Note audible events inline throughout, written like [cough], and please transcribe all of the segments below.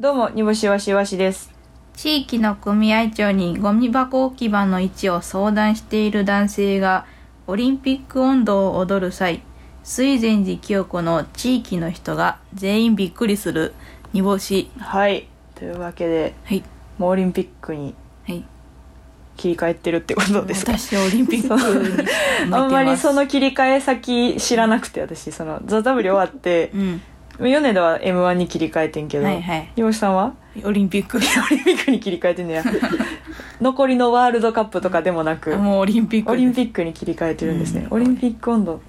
どうも、煮干しわしわしです。地域の組合長にゴミ箱置き場の位置を相談している男性がオリンピック温度を踊る際水前寺清子の地域の人が全員びっくりする煮干し。はい。というわけで、はい。もうオリンピックにはい。切り替えてるってことですか？私オリンピック [laughs] あんまりその切り替え先知らなくて、私、その、ザ・ダブリ終わって、うん米田は M1 に切り替えてんけど、はいはい。さんは？オリンピック。オリンピックに切り替えてんねや。[laughs] 残りのワールドカップとかでもなく、もうオリンピック。オリンピッックに切り替えてるんですね。うん。オリンピック温度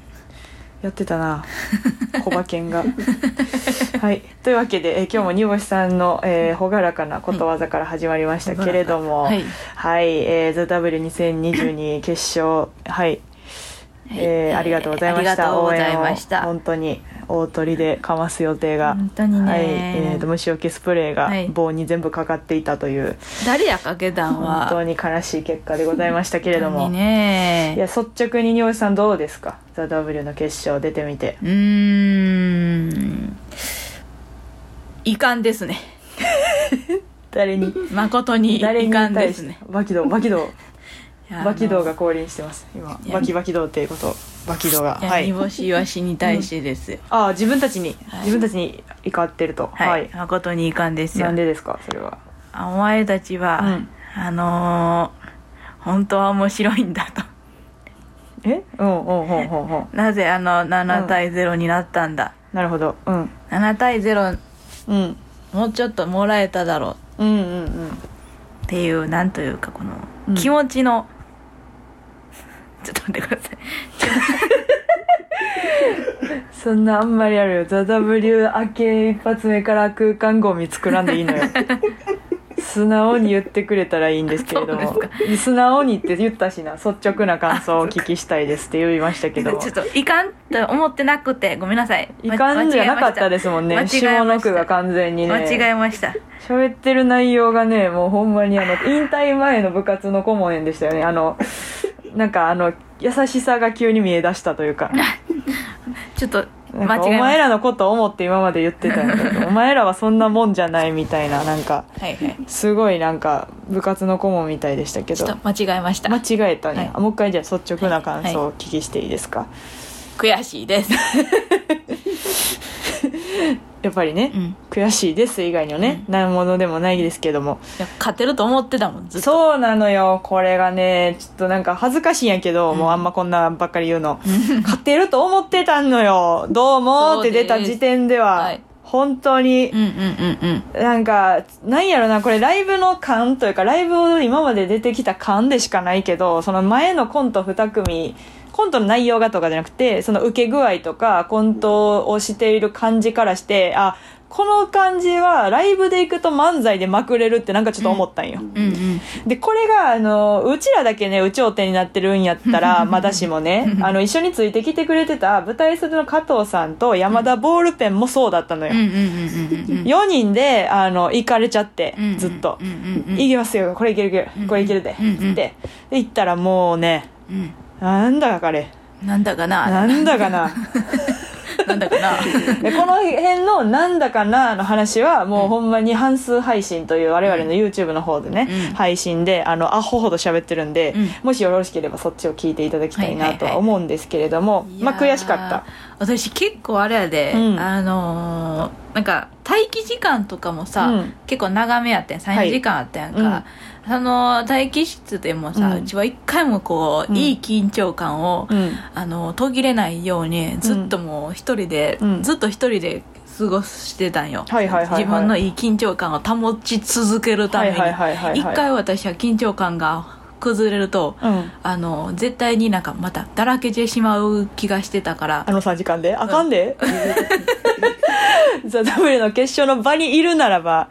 やってたな。[laughs] 小馬犬が。はい。というわけで、えー今日も煮干しさんの、えー朗らかなことわざから始まりましたけれどもはい。はい、えー、THEW2022 決勝。はいえーありがとうございました。応援を。本当に大鳥でかます予定が。本当にね。はい、えーと、虫除けスプレーがはい。棒に全部かかっていたという、誰やかけたんは。本当に悲しい結果でございましたけれども。ね。いや、率直に、におしさんどうですか？ザ・ W の決勝出てみて。うーん。遺憾ですね。[laughs] 誰に？誠に遺憾ですね。バキドー、バキドバキドーあのが降臨してます。今、バキバキドーっていうこと、バキドーが。はい煮。干しイワシに対してですよ、ああ、自分たちに、はい自分たちに怒ってると。はい、はい。誠に遺憾ですよなんでですかそれは。あお前たちは、うんあのー本当は面白いんだとえ？うん、うん、うん、うん、うん。なぜあの7対0になったんだ、なるほど。うん。7対0うん。もうちょっともらえただろううん、うん、うん。っていうなんというかこの、うん気持ちのちょっと待ってください。そんなあんまりあるよ。ザ・ W 明け一発目から空間ゴミ作らんでいいのよ。素直に言ってくれたらいいんですけれども。素直にって言ったしな。率直な感想をお聞きしたいですって言いましたけど。ちょっといかんと思ってなくてごめんなさい。いかんじゃなかったですもんね。下の句が完全に間違ねえました。喋ってる内容がねもうほんまにあの引退前の部活の顧問園でしたよね。あのなんかあの優しさが急に見え出したというか。[laughs] ちょっと間違えました。前らのことを思って今まで言ってたんだけど [laughs] お前らはそんなもんじゃないみたいななんかはいはい。すごいなんか部活の顧問みたいでしたけど。ちょっと間違えました。間違えたね、はい。あもう一回じゃあ率直な感想をはお聞きしていいですか、悔しいです [laughs] やっぱりね、うん。悔しいです以外にはね、何者でもないですけども。勝てると思ってたもんずっと。そうなのよ。これがねちょっとなんか恥ずかしいんやけど、もうあんまこんなばっかり言うの。勝てると思ってたのよ。どうもって出た時点では、はい。本当にうんうんうんうん。なんか、なんやろな、これライブの感というか、ライブを今まで出てきた感でしかないけど、その前のコント2組、コントの内容がとかじゃなくて、その受け具合とか、コントをしている感じからして、あ、この感じはライブで行くと漫才でまくれるってなんかちょっと思ったんよ。うんうんで、これが、あの、うちらだけね、有頂天になってるんやったら、まだしもね、あの、一緒についてきてくれてた舞台袖の加藤さんと山田ボールペンもそうだったのよ。うんうんうんうんうん4人で、あの、行かれちゃってうん、ずっとうん。うんうん行きますよ、これいけるいける、これいけるで、うんうんつって。で、行ったらもうね、うんなんだか彼、なんだかななんだかな。なんだかな。[laughs] [laughs] でこの辺のなんだかなの話はもうほんまに半数配信という我々の YouTube の方でね、うん。配信であのアホほど喋ってるんで、うん。もしよろしければそっちを聞いていただきたいなとははいはい。はい思うんですけれども、まあ悔しかった。私結構あれやで、うん。あのーなんか待機時間とかもさ、うん。結構長めやったやん。はい。3時間あったやんか、あのー待機室でもさ、ううんちは一回もこう、うんいい緊張感を、うん。あの途切れないようにずっともう一人で、うん。ずっと一人で過ごしてたんよ、はいはいはいはい。自分のいい緊張感を保ち続けるために。一回私は緊張感が崩れると、うん。あの絶対になんかまただらけてしまう気がしてたから。あの3時間で？あかんで、[laughs] ザ・ダブルの決勝の場にいるならば、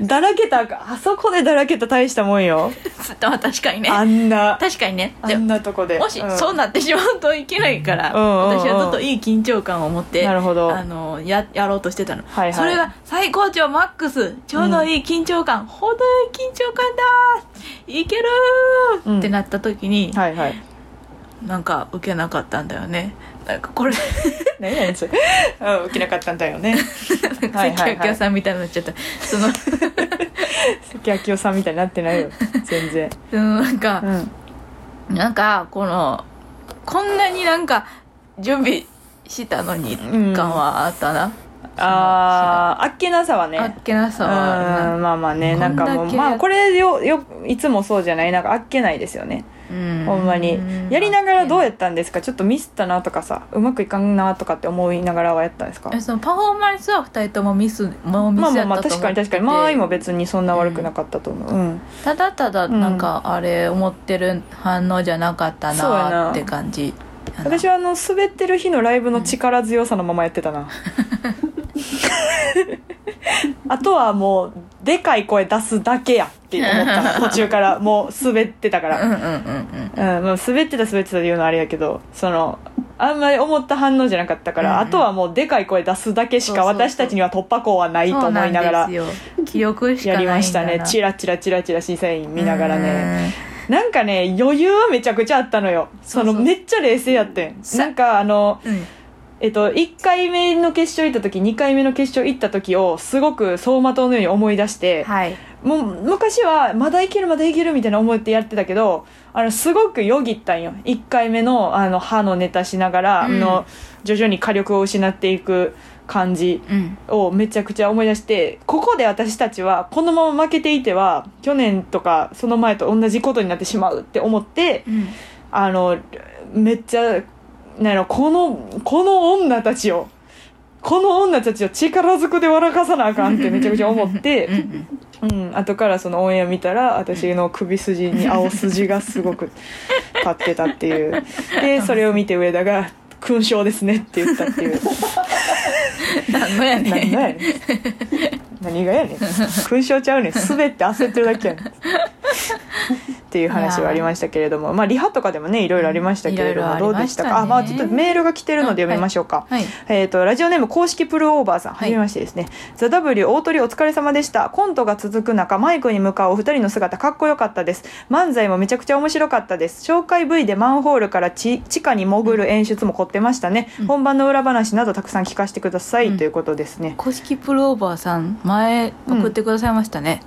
だらけた、あそこでだらけた大したもんよ。[laughs] まあ確かにね。あんな、確かにね。あでんなとこで。もしうん。そうなってしまうといけないから、うんうんうん。私はずっといい緊張感を持ってなるほど。あのややろうとしてたの、はいはい。それが最高潮マックスちょうどいい緊張感、程よい緊張感だいけるー、うん。ってなった時に、はいはい。なんか受けなかったんだよね。なんかこれ何やねんそれ？うん受けなかったんだよね。はいはいはい。関明夫さんみたいになっちゃった。その関明夫さんみたいになってないよ。全然。そのなんかう、ん。なんかこのこんなになんか準備したのにうん感はあったな、あーあっけなさはね。あっけなさはうんまあまあねなんかもうまあこれよよいつもそうじゃない？なんかあっけないですよね。うん。ほんまに。やりながらどうやったんですか？ちょっとミスったなとかさうまくいかんなとかって思いながらはやったんですか？えそのパフォーマンスは2人ともミスもうミまあスやったと思ってまあまあ確かに確かに。間合いも別にそんな悪くなかったと思う。うん。ただただなんかあれ思ってる反応じゃなかったななって感じ私はあの滑ってる日のライブの力強さのままやってたな、あとはもうでかい声出すだけやって思った。な途中からもう滑ってたから。滑ってた滑ってたで言うのはあれやけどそのあんまり思った反応じゃなかったから、うんうん。あとはもうでかい声出すだけしか私たちには突破口はないと思いながら記憶しかやりましたね。チラチラチラチラ審査員見ながらね。うなんかね余裕はめちゃくちゃあったのよ。そのめっちゃ冷静やってん。さなんかあのんうん。えっと、1回目の決勝行った時2回目の決勝行った時をすごく走馬灯のように思い出して、はい。もう昔はまだいけるまだいけるみたいな思ってやってたけどあのすごくよぎったんよ。1回目のあの歯のネタしながら、うん。の徐々に火力を失っていく感じうん。をめちゃくちゃ思い出してここで私たちはこのまま負けていては去年とかその前と同じことになってしまうって思ってうん。あのめっちゃなんやろこのこの女たちをこの女たちを力ずくで笑かさなあかんってめちゃくちゃ思ってうん、後からそのオンエア見たら私の首筋に青筋がすごく立ってたっていう。でそれを見て上田が「勲章ですね」って言ったっていう。何のやねん。何がやねん。何がやねん。勲章ちゃうねん。滑って焦ってるだけやねんっていう話はありましたけれどもまあリハとかでもねいろいろありましたけれどもどうでしたか？ありまあまあちょっとメールが来てるので読みましょうか、はい。えー、とラジオネーム公式プルオーバーさん、ははいじめましてですね「ザ・ w 大鳥お疲れ様でした。コントが続く中マイクに向かうお二人の姿かっこよかったです。漫才もめちゃくちゃ面白かったです。紹介 V でマンホールから地地下に潜る演出も凝ってましたね、うん。本番の裏話などたくさん聞かせてください、うん。ということですね。公式プローバーさん前送ってくださいましたね、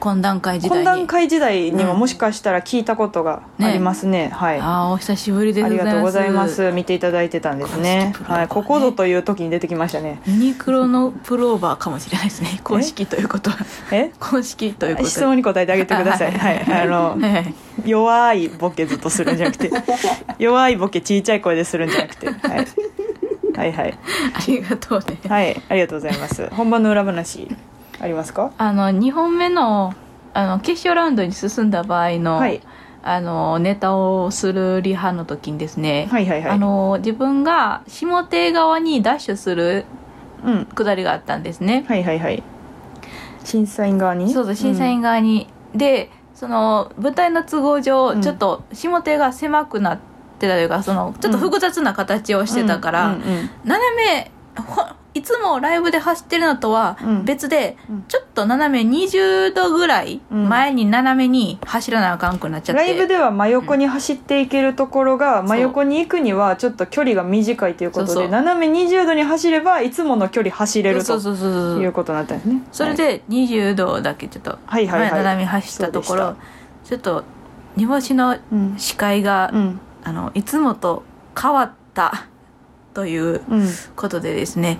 懇談会時代に。懇談会時代にもうん。もしかしたら聞いたことがありますね。はい。ああお久しぶりでありがとうございます。見ていただいてたんですね。ねはい。ここぞという時に出てきましたね。ユニクロのプローバーかもしれないですね。公式ということは。え？公式ということで。質問に答えてあげてください。はい、あの、弱いボケずっとするんじゃなくて、[laughs] 弱いボケちいちゃい声でするんじゃなくて、はい。はいはい。ありがとうね。はい、ありがとうございます。本番の裏話、ありますか？あの2本目のあの決勝ラウンドに進んだ場合の,、はい。あのネタをするリハの時にですね、はいはいはい。あの自分が下手側にダッシュするうん。くだりがあったんですね、はいはいはい。審査員側に？そうそう審査員側に、でその舞台の都合上、うんちょっと下手が狭くなってたというかそのちょっと複雑な形をしてたから、うんうんうん斜めほいつもライブで走ってるのとはうん。別で、うん。ちょっと斜め20度ぐらいうん。前に斜めに走らなあかんくなっちゃって、ライブでは真横に走っていけるところが、真横に行くにはちょっと距離が短いということで斜め20度に走ればいつもの距離走れるということになったんですね。それで20度だけちょっとはいはいはい。前斜めに走ったところ、そうちょっと煮干しのうん。視界が、うん。あのいつもと変わったといううんことでですね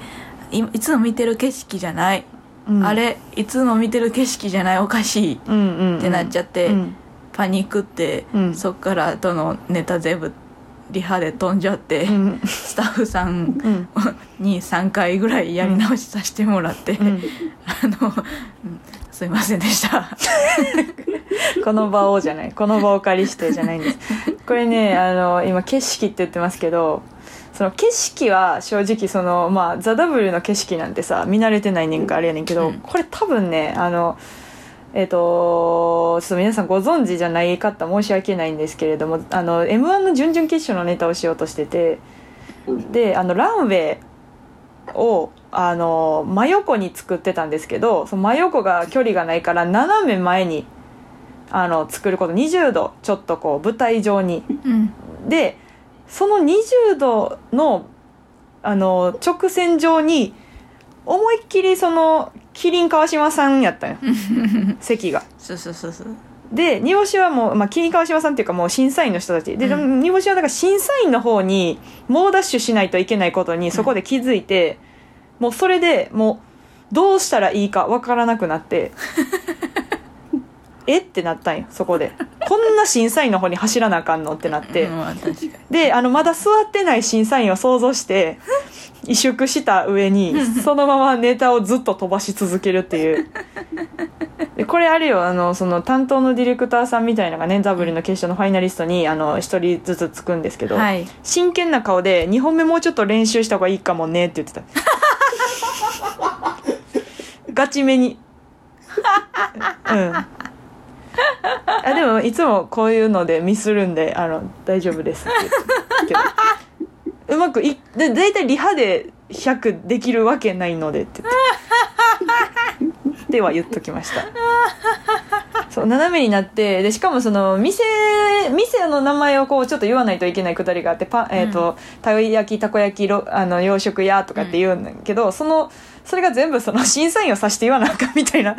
いいつも見てる景色じゃない、うん。あれいつも見てる景色じゃないおかしいっうんうんうん。てなっちゃって、うん。パニックって、うん。そっからとのネタ全部リハで飛んじゃって、うん。スタッフさんうん。に3回ぐらいやり直しさせてもらって、うん。あの、うんすいませんでした。[laughs] この場をじゃないこの場をお借りしてじゃないんです。これねあの今景色って言ってますけどその景色は正直そのまあ「ザ・ w の景色なんてさ見慣れてないねん。かあれやねんけど、うん。これ多分ねあのえっ、とちょっと皆さんご存知じゃない方申し訳ないんですけれどもあの m 1の準々決勝のネタをしようとしててであのランウェイをあの真横に作ってたんですけどその真横が距離がないから斜め前にあの作ること20度ちょっとこう舞台上に。うん。でその20度のあの直線上に思いっきりそのキリン川島さんやったんよ。[laughs] 席が。そうそうそうそう。で煮干しはもう、まあ、キリン川島さんっていうかもう審査員の人たち。で、う煮干しはだから審査員の方に猛ダッシュしないといけないことにそこで気づいて、もうそれでもうどうしたらいいかわからなくなって [laughs] え？ってなったんよそこで。こんな審査員の方に走らなあかんの？ってなって、うん、確かに。であのまだ座ってない審査員を想像して萎縮した上にそのままネタをずっと飛ばし続けるっていう。でこれあるよあのその担当のディレクターさんみたいなのがねダブルの決勝のファイナリストにあの一人ずつつくんですけど、はい。真剣な顔で2本目もうちょっと練習した方がいいかもねって言ってた。[laughs] ガチめに。うん [laughs] あでもいつもこういうのでミスるんであの大丈夫ですって言ってうまくいで大体リハで100できるわけないのでって言って。[laughs] では言っときました。そう斜めになってでしかもその店店の名前をこうちょっと言わないといけないくだりがあってパン、えーとたい焼きたこ焼きろあの洋食屋とかって言うんだけど、そのそれが全部その審査員を指して言わなあかんみたいな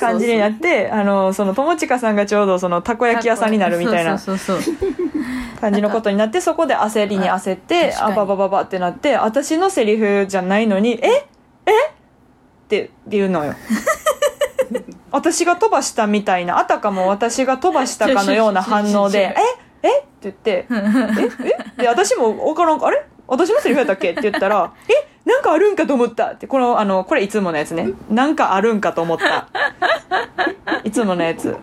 感じになってあのその友近さんがちょうどそのたこ焼き屋さんになるみたいな感じのことになってそこで焦りに焦ってあ確かに。あババババってなって私のセリフじゃないのに「え？え？って言うのよ。[laughs] 私が飛ばしたみたいなあたかも私が飛ばしたかのような反応で「[laughs] え？え？って言って「[laughs] え？え？で私も分からんあれ？私のセリフやったっけ?」って言ったら「え？なんかあるんかと思った」ってこのあのこれいつものやつね「[laughs] なんかあるんかと思った」いつものやつ。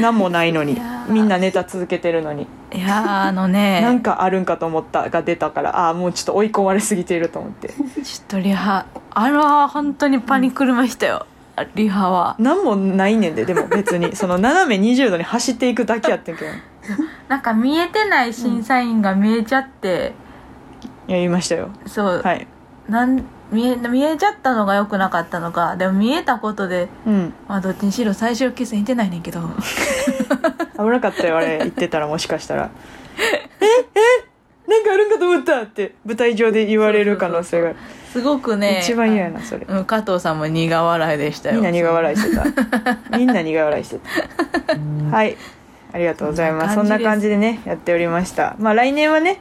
何もないのに。みんなネタ続けてるのに。いやーあのね。なんかあるんかと思ったが出たからああもうちょっと追い込まれすぎていると思って。ちょっとリハあれは本当にパニクりましたよ、リハは。何もないねんででも別に。その斜め20度に走っていくだけやってんけど。なんか見えてない審査員が見えちゃって、やりましたよ。そう、はいなん見え見えちゃったのが良くなかったのかでも見えたことでうん。まあどっちにしろ最終決戦いてないねんけど。[laughs] 危なかったよあれ。言ってたらもしかしたら「[laughs] ええなんかあるんかと思った」って舞台上で言われる可能性が。すごくね一番嫌やなそれ。うん加藤さんも苦笑いでしたよ。みんな苦笑いしてた。[laughs] みんな苦笑いしてた。はい。ありがとうございます。そんなそんな感感じでねやっておりました。まあ来年はね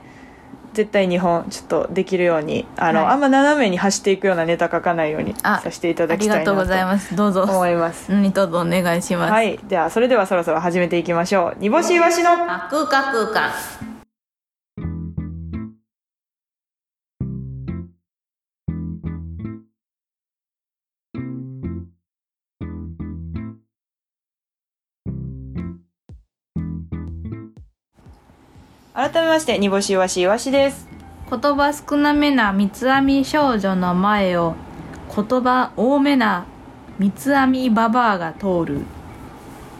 絶対日本ちょっとできるようにあの、はい。あんま斜めに走っていくようなネタ書かないようにあさせていたあだきたいなとうございとます。どうぞ思います。何とぞお願いします、はい。ではそれではそろそろ始めていきましょう。煮干しいわしのあ空間空間改めまして煮干しいわしいわしです。言葉少なめな三つ編み少女の前を言葉多めな三つ編みババアが通る。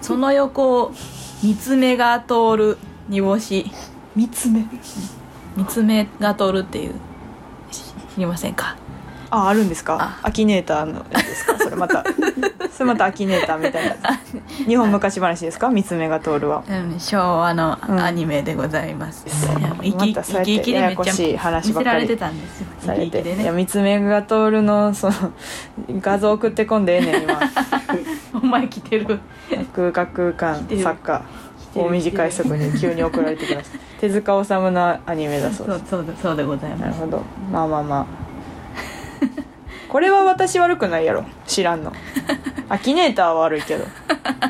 その横を三つ目が通る煮干し。三つ目。三つ目が通るっていう。し知りませんか？ああるんですか？あ。アキネーターのやつですか？それまた。[laughs] それまたアキネーターみたいな。[laughs] 日本昔話ですか？三つ目が通るは。うん昭和のうん。アニメでございます、そう。いや生き生きでめっちゃややこしい話ばっかり。されて、三つ目が通るのその画像送ってこんでええねん今。[laughs] お前来てる。空間空間作家大短い速に急に送られてきました手塚治虫のアニメだそうです。そうそうだそうでございます。なるほど。まあまあまあこれは私悪くないやろ。知らんの。[laughs] アキネーターは悪いけど。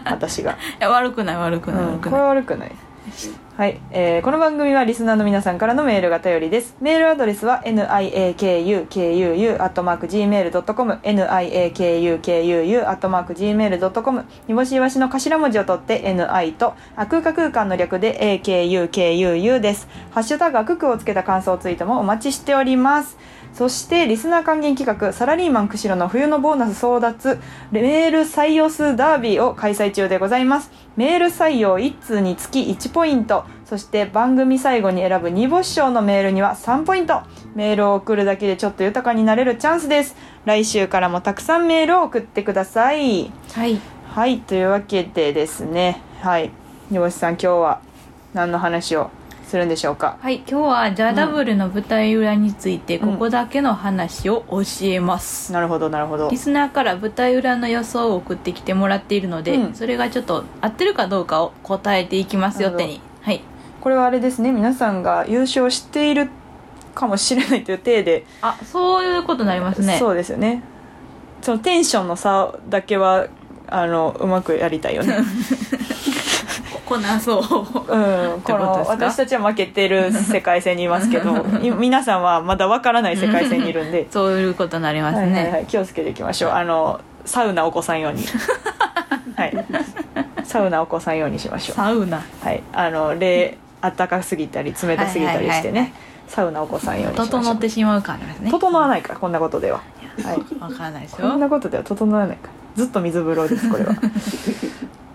私が、いや悪くない悪くないうん、これ悪くない、は悪くない。はい、えーこの番組はリスナーの皆さんからのメールが頼りです。メールアドレスは niakukuu.gmail.com niakukuu.gmail.com 煮干しいわしの頭文字を取って ni とあ空間空間の略で akukuu です。ハッシュタグあくくをつけた感想ツイートもお待ちしておりますそしてリスナー還元企画サラリーマン釧路の冬のボーナス争奪メール採用数ダービーを開催中でございます。メール採用1通につき1ポイント。そして番組最後に選ぶ煮干し賞のメールには3ポイント。メールを送るだけでちょっと豊かになれるチャンスです。来週からもたくさんメールを送ってください。はい。はいというわけでですね。はい。煮干しさん今日は何の話を？するんでしょうか？はい今日は「ザ・ダブルの舞台裏についてうん。ここだけの話を教えます、なるほどなるほど。リスナーから舞台裏の予想を送ってきてもらっているので、うん。それがちょっと合ってるかどうかを答えていきますよってにはい。これはあれですね皆さんが優勝しているかもしれないという体で、あそういうことになりますね。そうですよね。そのテンションの差だけはあのうまくやりたいよね [laughs] こなそう。うん、この私たちは負けてる世界線にいますけど [laughs] い皆さんはまだわからない世界線にいるんで。そういうことになりますはいはいはねい、気をつけていきましょう。あのサウナ起こさんように。[laughs] はい。サウナ起こさんようにしましょう。サウナ。はい。あの冷暖かすぎたり冷たすぎたりしてはいはいはい。ねサウナ起こさんようにしましょう。整ってしまうからですね。整わないからこんなことでは。はい。わからないですこんなよことでは整わないから。ずっと水風呂ですこれは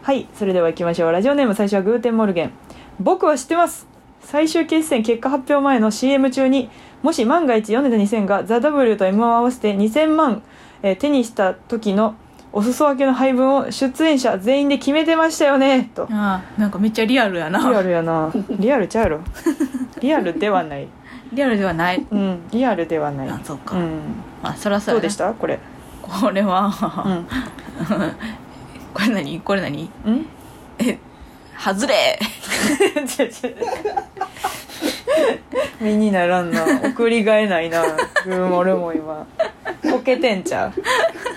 はいそれでは行きましょう。ラジオネーム最初はグーテンモルゲン。僕は知ってます。最終決戦結果発表前の CM 中にもし万が一米田2000が「ザ・ w と m 1を合わせて2000万、えー手にした時のお裾分けの配分を出演者全員で決めてましたよね。と。ああなんかめっちゃリアルやな。リアルやな。リアルちゃうやろ。[laughs] リアルではない。リアルではない。うんリアルではない。あそうか、うん。まあそらそうやな。どうでした？これ。これは、うん [laughs] これ何？これ何？うん？え外れ。[laughs] 身にならんな。送りがえないな。グーモルも今。こけてんちゃう？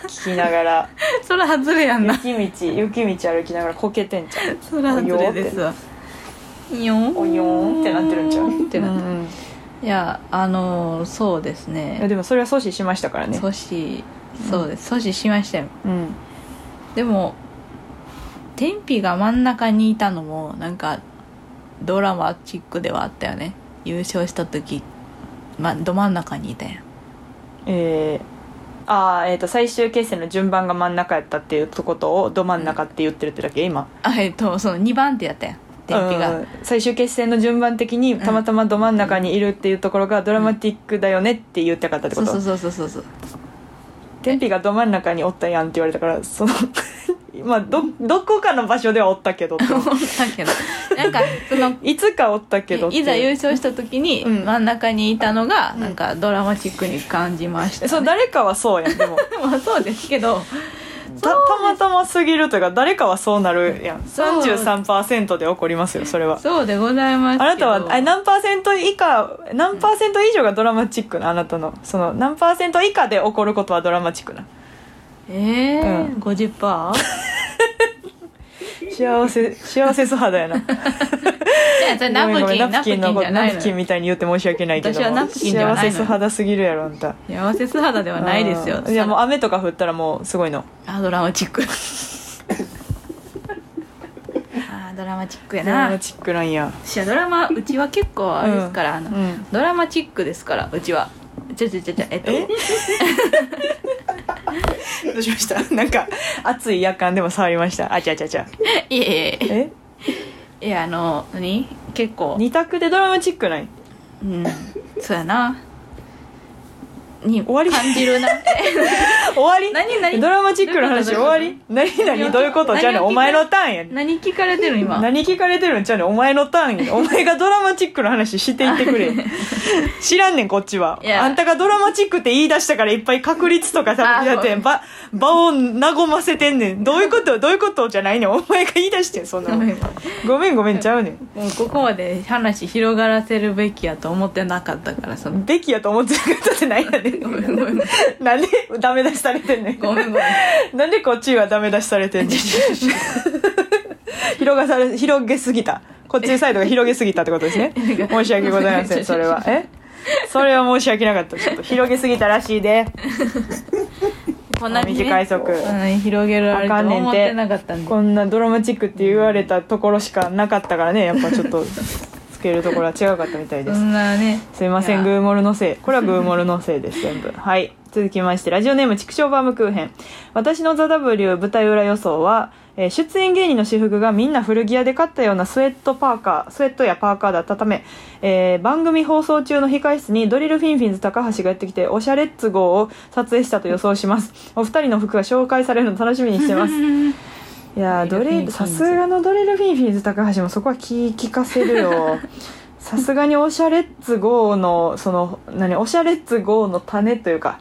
聞きながら。そら外れやんな。雪道雪道歩きながらこけてんちゃう？そら外れですわ。いよーん？およーんってなってるんちゃう？ってなってる。うんうん。いやあのーそうですいやねでもそれは阻止しましたからね。阻止そうです。阻止しましたよ。うん。でも天日が真ん中にいたのもなんかドラマチックではあったよね。優勝した時、ま、ど真ん中にいたやん。えー、あーえー、と最終決戦の順番が真ん中やったっていうことをど真ん中って言ってるってだけ今。あえっとその2番手やったやん。天日が、うん。最終決戦の順番的にたまたまど真ん中にいるっていうところがドラマティックだよねって言ったかったってこと？そうそうそうそうそう天日がど真ん中におったやんって言われたからその [laughs] まあどどこかの場所ではおったけどって思ったけど。なんかそのいつかおったけどいざ優勝した時にうん。真ん中にいたのがうん。なんかドラマチックに感じました、ね、そう誰かはそうやん。でも。[laughs] まあそうですけどたたまたますぎるというか誰かはそうなるやん。そう。33%で起こりますよそれは。そうでございますあなたはあ何パーセント以下何パーセント以上がドラマチックなあなたの。その何パーセント以下で起こることはドラマチックな。ええーうん。50%? 幸せ幸せ素肌やな。[laughs] じゃあナプキンナプキンじゃないナのプキンみたいに言って申し訳ないけど私はナプキンで幸せ素肌すぎるやろあんた。幸せ素肌ではないですよ。うんいやもう雨とか降ったらもうすごいの。あドラマチック。[laughs] あドラマチックやドラなマチックなんや。私はドラマうちは結構あれですから、あのうんドラマチックですからうちはちょちょちょちょえっと。え？[laughs] どうしました？なんか熱い夜間でも触りました？あちゃちゃちゃいえいえ。え？いやあの何？結構。二択でドラマチックない？うん。そうやなに終わり？感じるな。え [laughs] 終わり？何何？ドラマチックの話終わり？何何？どういうこと？じゃあねお前のターンやね。何聞かれてる今？何聞かれてるんちゃうねんお前のターンや。[laughs] お前がドラマチックの話していってくれ。知らんねんこっちは。あんたがドラマチックって言い出したからいっぱい確率とかさあやってん場場を和ませてんねん。どういうこと？どういうこと？じゃないねん。お前が言い出してんそんなの。ごめん。ごめんごめんちゃうねん。もうここまで話広がらせるべきやと思ってなかったからその。べきやと思ってなかったってないやね。んごめんごめんなんでダメ出しされてんねん。ごめんごめん。なんでこっちはダメ出しされてんねん。[laughs] 広がされ広げすぎた。こっちサイドが広げすぎたってことですね。申し訳ございませんそれは。え？それは申し訳なかった。ちょっと広げすぎたらしいで。こんなに、ね、短い速。うん広げるとあかんねん思っててなかったんで。こんなドラマチックって言われたところしかなかったからね。やっぱちょっとつけるところは違うかったみたいですそんなねすいません、グーモルのせい。これはグーモルのせいです、全部。[laughs] はい。続きまして、ラジオネーム、畜生バームクーヘン。私のザ・ W 舞台裏予想は、えー出演芸人の私服がみんな古着屋で買ったようなスウェットパーカー、スウェットやパーカーだったため、えー番組放送中の控室にドリルフィンフィンズ高橋がやってきて、オシャレッツ GO を撮影したと予想します。お二人の服が紹介されるの楽しみにしてます。[laughs] いやードドリさすがのドリルフィンフィンズ高橋もそこは気利かせるよ。[laughs] さすがにオシャレッツ GO のその何オシャレッツ GO の種というか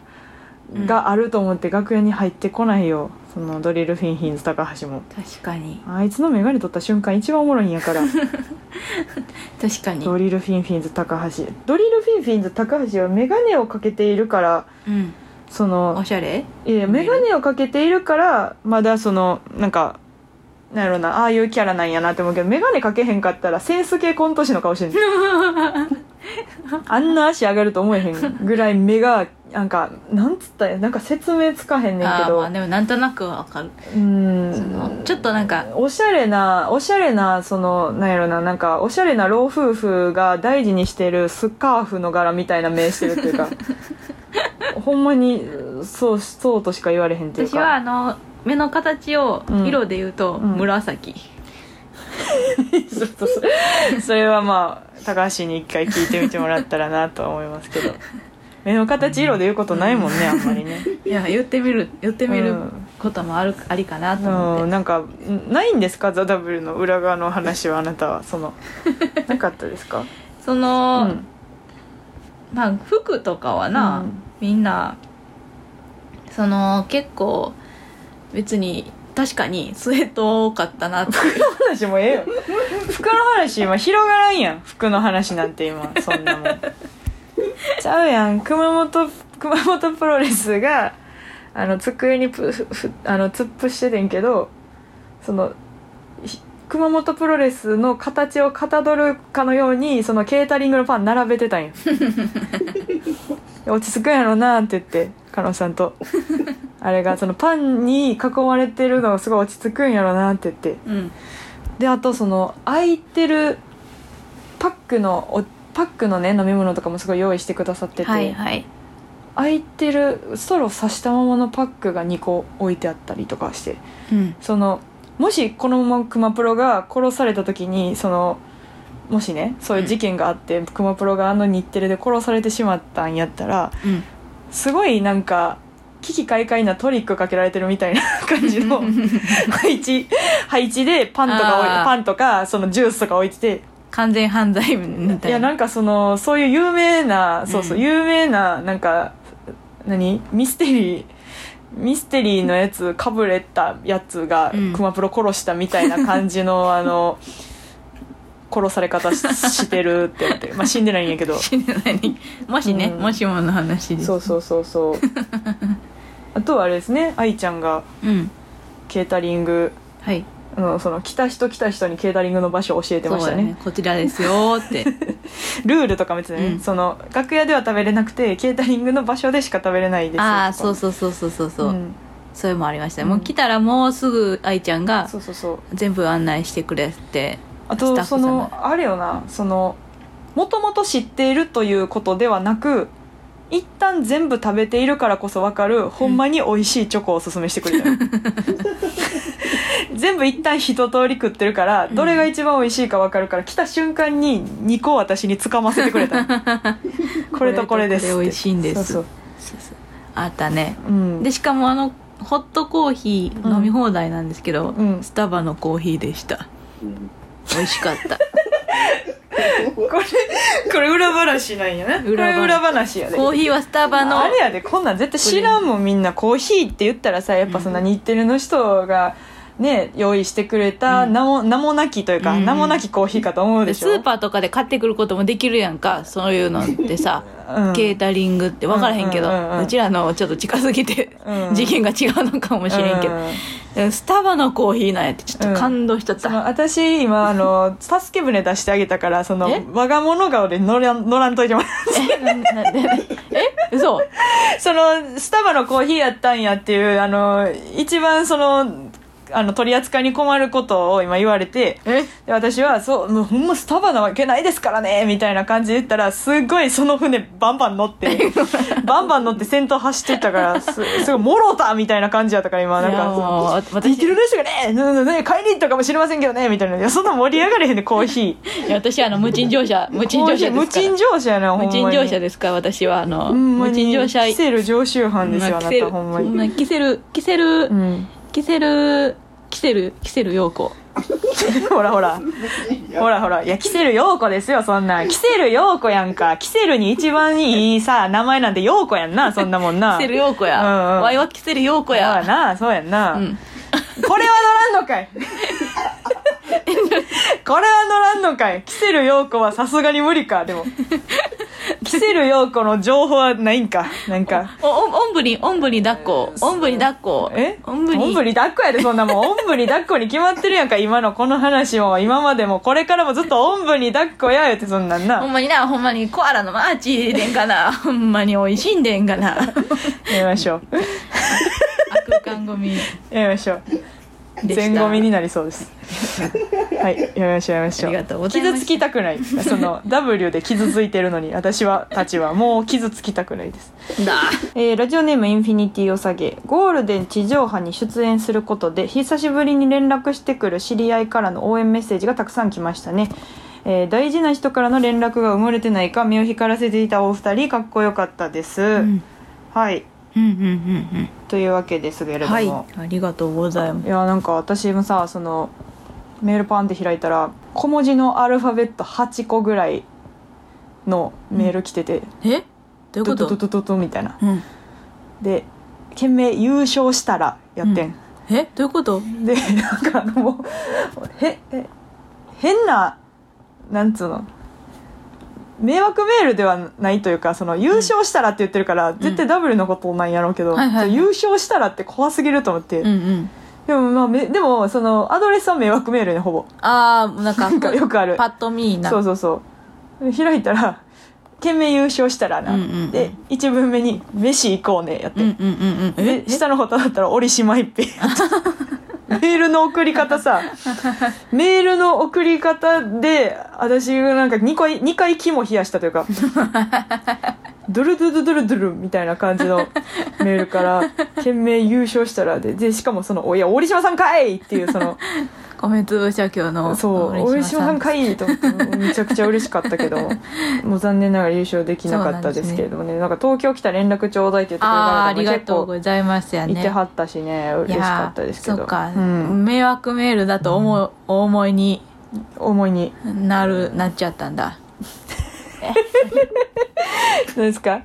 うん。があると思って楽屋に入ってこないよ。そのドリルフィンヒンズ高橋も。確かに。あいつの眼鏡取った瞬間一番おもろいんやから。[laughs] 確かに。ドリルフィンフィンズ高橋。ドリルフィンフィンズ高橋は眼鏡をかけているからうんそのおしゃれ？いや眼鏡をかけているからまだそのなんかなんやろなああいうキャラなんやなって思うけど眼鏡かけへんかったらセンス系コント師の顔してん [laughs] あんな足上がると思えへんぐらい目がなんかなんつったらなんか説明つかへんねんけど。まあでもなんとなくわかる。うそんのちょっとなんかおしゃれなおしゃれなそのなんやろななんかおしゃれな老夫婦が大事にしてるスカーフの柄みたいな目してるっていうか [laughs] [laughs] ほんまにそうそうとしか言われへんっていう私はかあの目の形をうん。色で言うとうん。紫、[laughs] そうそうそう。それはまあ高橋に一回聞いてみてもらったらなとは思いますけど。[laughs] 目の形色で言うことないもんねあんまりね。いや言ってみる言ってみるうん。こともあるありかなと思って、うんなんかんないんですか「ザ・ダブルの裏側の話はあなたは。そのなかったですか？その、うんまあ服とかはな、うん。みんなその結構別に確かにスウェット多かったなっていう。[laughs] 話もうええよ。服の話今広がらんやん。服の話なんて今そんなもん。ちゃうやん。熊本熊本プロレスがあの机にあの突っ伏しててんけどそのひ熊本プロレスの形をかたどるかのようにそのケータリングのパン並べてたんよ。[laughs] 落ち着くんやろなって言って加納さんと。あれがそのパンに囲まれてるのがすごい落ち着くんやろなって言って。うん。であとその空いてるパックのおパックのね飲み物とかもすごい用意してくださってて、はいはい。空いてるストロー刺したままのパックが2個置いてあったりとかして。うん。そのもしこのままクマプロが殺された時にそのもしねそういう事件があって、クマプロがあの日テレで殺されてしまったんやったらうん。すごいなんか危機快快なトリックかけられてるみたいな [laughs] 感じの [laughs] 配置配置でパンとかパンとかそのジュースとか置いてて。完全犯罪みたいな。いやなんかそのそういう有名なそうそう、うん。有名ななんか何？ミステリーミステリーのやつかぶれたやつがうん。クマプロ殺したみたいな感じの [laughs] あの殺され方ししてるって思ってまあ死んでないんやけど。死んでないにもしね、うん。もしもの話です。そうそうそうそう。[laughs] あとはあれですね。愛ちゃんがうん。ケータリング。はいあのその来た人来た人にケータリングの場所を教えてましたね。だこちらですよって。[laughs] ルールとかも言ってたね、うん。その楽屋では食べれなくてケータリングの場所でしか食べれないですああそうそうそうそうそうそう、ん。それもありました、うん。もう来たらもうすぐ愛ちゃんがそうそうそう。全部案内してくれてあとそのあれよなそのもともと知っているということではなく一旦全部食べているからこそ分かる、ほんまに美味しいチョコをおすすめしてくれたよ [laughs] 全部一旦一通り食ってるからどれが一番美味しいか分かるから来た瞬間に2個私につかませてくれた [laughs] これとこれですこれ美味しいんです。そうそう。あったね。うん。でしかもあのホットコーヒー飲み放題なんですけど、うん。スタバのコーヒーでした。美味しかった [laughs] これこれ裏話なんやな。こ裏裏話やで。コーヒーはスタバの。あれやでこんなん絶対知らんもんみんな。コーヒーって言ったらさやっぱそんな日テレの人がね用意してくれたうん。名も,、名もなきというか、うん。名もなきコーヒーかと思うでしょスーパーとかで買ってくることもできるやんかそういうのってさ、[laughs] うん。ケータリングって分からへんけど、ううんうんうん。うんちらのちょっと近すぎて、うん。次元が違うのかもしれんけど、スタバのコーヒーなんやってちょっと感動しちゃった、私今あの助け舟出してあげたからそのえ？我が物顔で乗らん乗らんといてもらって。え？ななでえ嘘そのスタバのコーヒーやったんやっていうあの一番そのあの取り扱いに困ることを今言われてえ？で私はそうもうほんまスタバなわけないですからねみたいな感じで言ったらすっごいその船バンバン乗って [laughs] バンバン乗って先頭走ってったからすすごいもろたみたいな感じやったから今なんかディテールの人がねねねね買いに行ったかもしれませんけどねみたいな。いやそんな盛り上がれへんねコーヒー。いや私あの無賃乗車無賃乗車無賃乗車やなほんまに。無賃乗車ですから私はあの無に。賃乗車キセル常習犯ですよあなたほんまに。まあキセルキセル、うんキセルキセルキセル陽子キほらほら。ほらほら。いやキセル陽子ですよそんな。んキセル陽子やんか。キセルに一番いいさ名前なんて陽子やんなそんなもんな。キセル陽子や、うんうん。ワイはキセル陽子そうややなそうやんな、うん。これは乗らんのかい。[laughs] これは乗らんのかい。キセル陽子はさすがに無理かでもキセル陽子の情報はないんか。なんか。おおおんぶにおんぶに抱っこ。おんぶに抱っこ。え？おんぶにおんぶに抱っこやでそんなもん。おんぶに抱っこに決まってるやんか今のこの話も。今までもこれからもずっとおんぶに抱っこや言ってそんなんほなんまになほんまに。コアラのマーチでんかな。[laughs] ほんまに美味しいんでんかな。やめましょう。[laughs] 悪感ゴミ。やめましょう全ゴミになりそうです。[laughs] はいやめましょうやめましょう。傷つきたくない。その W で傷ついてるのに私はたちはもう傷つきたくないです。だ。えーラジオネームインフィニティを下げ。ゴールデン地上波に出演することで久しぶりに連絡してくる知り合いからの応援メッセージがたくさん来ましたね、えー大事な人からの連絡が埋もれてないか目を光らせていたお二人かっこよかったです、ん。はいうんうんうんというわけですけれども、うんはい。ありがとうございます。いやなんか私もさそのメールパンって開いたら小文字のアルファベット8個ぐらいのメール来てて、え？どういうこと？みたいな。うん。で懸命優勝したらやってん、え？どういうこと？でなんかあのもうへえ変ななんつうの？迷惑メールではないというかその優勝したらって言ってるから、絶対 W のことなんやろうけど、はいはいはい。優勝したらって怖すぎると思って、うんうんでもまあめでもそのアドレスは迷惑メールねほぼ。ああなんか [laughs] よくある。パッと見な。そうそうそう。開いたら「懸命優勝したらな」うんうんうん。で1文目に「飯行こうね」やって、うんうんうんうん。下の方だったら「折島一平」[laughs] メールの送り方さメールの送り方で私がなんか2回二回肝冷やしたというかドゥルドゥルドゥルドゥルみたいな感じのメールから「懸命優勝したらで」でしかもその「おや折島さんかい!」っていうその米粒社協のそう折島さん。かいと思ってめちゃくちゃ嬉しかったけども [laughs] もう残念ながら優勝できなかったですけれどもね。なんか東京来たら連絡ちょうだいって言ってくれたありがとうございます。やねいてはったしね嬉しかったですけど。そっか、うん、迷惑メールだと思う、お思いに思いに。なるなっちゃったんだ。[laughs] 何ですか？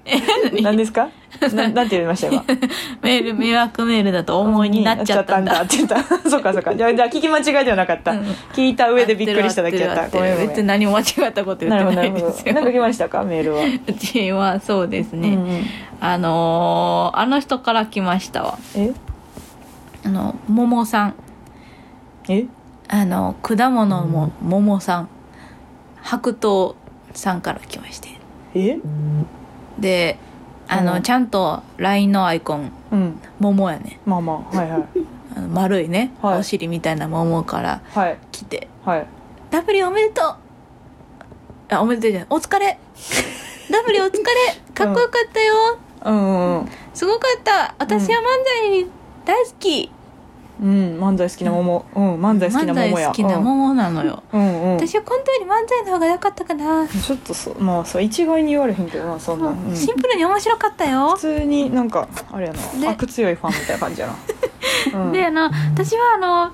何ですか？ななんて言いました今？[laughs] メール迷惑メールだと思いになっちゃったんだ。って言った [laughs] そうかそうか。じゃあ聞き間違いではなかった、うん。聞いた上でびっくりしただけやった。ごめんごめん。何も間違ったこと言なってないですよ。どなんか来ましたか？メールは、うちはそうですね、うんうん。あのーあの人から来ましたわ。え？あの桃さん。え？あの果物も桃さん。白桃さんから来まして。え？であの、うん。ちゃんと LINE のアイコンうん。桃やね。まあまあはいはい。[laughs] あの丸いね、はい。お尻みたいな桃からはい。来て。はい「W おめでとう!」あおめでとうじゃない「お疲れ。[laughs] W お疲れ。かっこよかったよ、うん。うんすごかった。私は漫才大好き、うん漫才好きな桃。うん漫才好きな漫才桃や好きな桃なのよ、うんうん、うん、私はコントより漫才の方が良かったかな、ちょっとそうまあそう一概に言われへんけどなそんな、うん。シンプルに面白かったよ。普通になんかあれやでな [laughs] 悪強いファンみたいな感じやな、うん、であの私はあの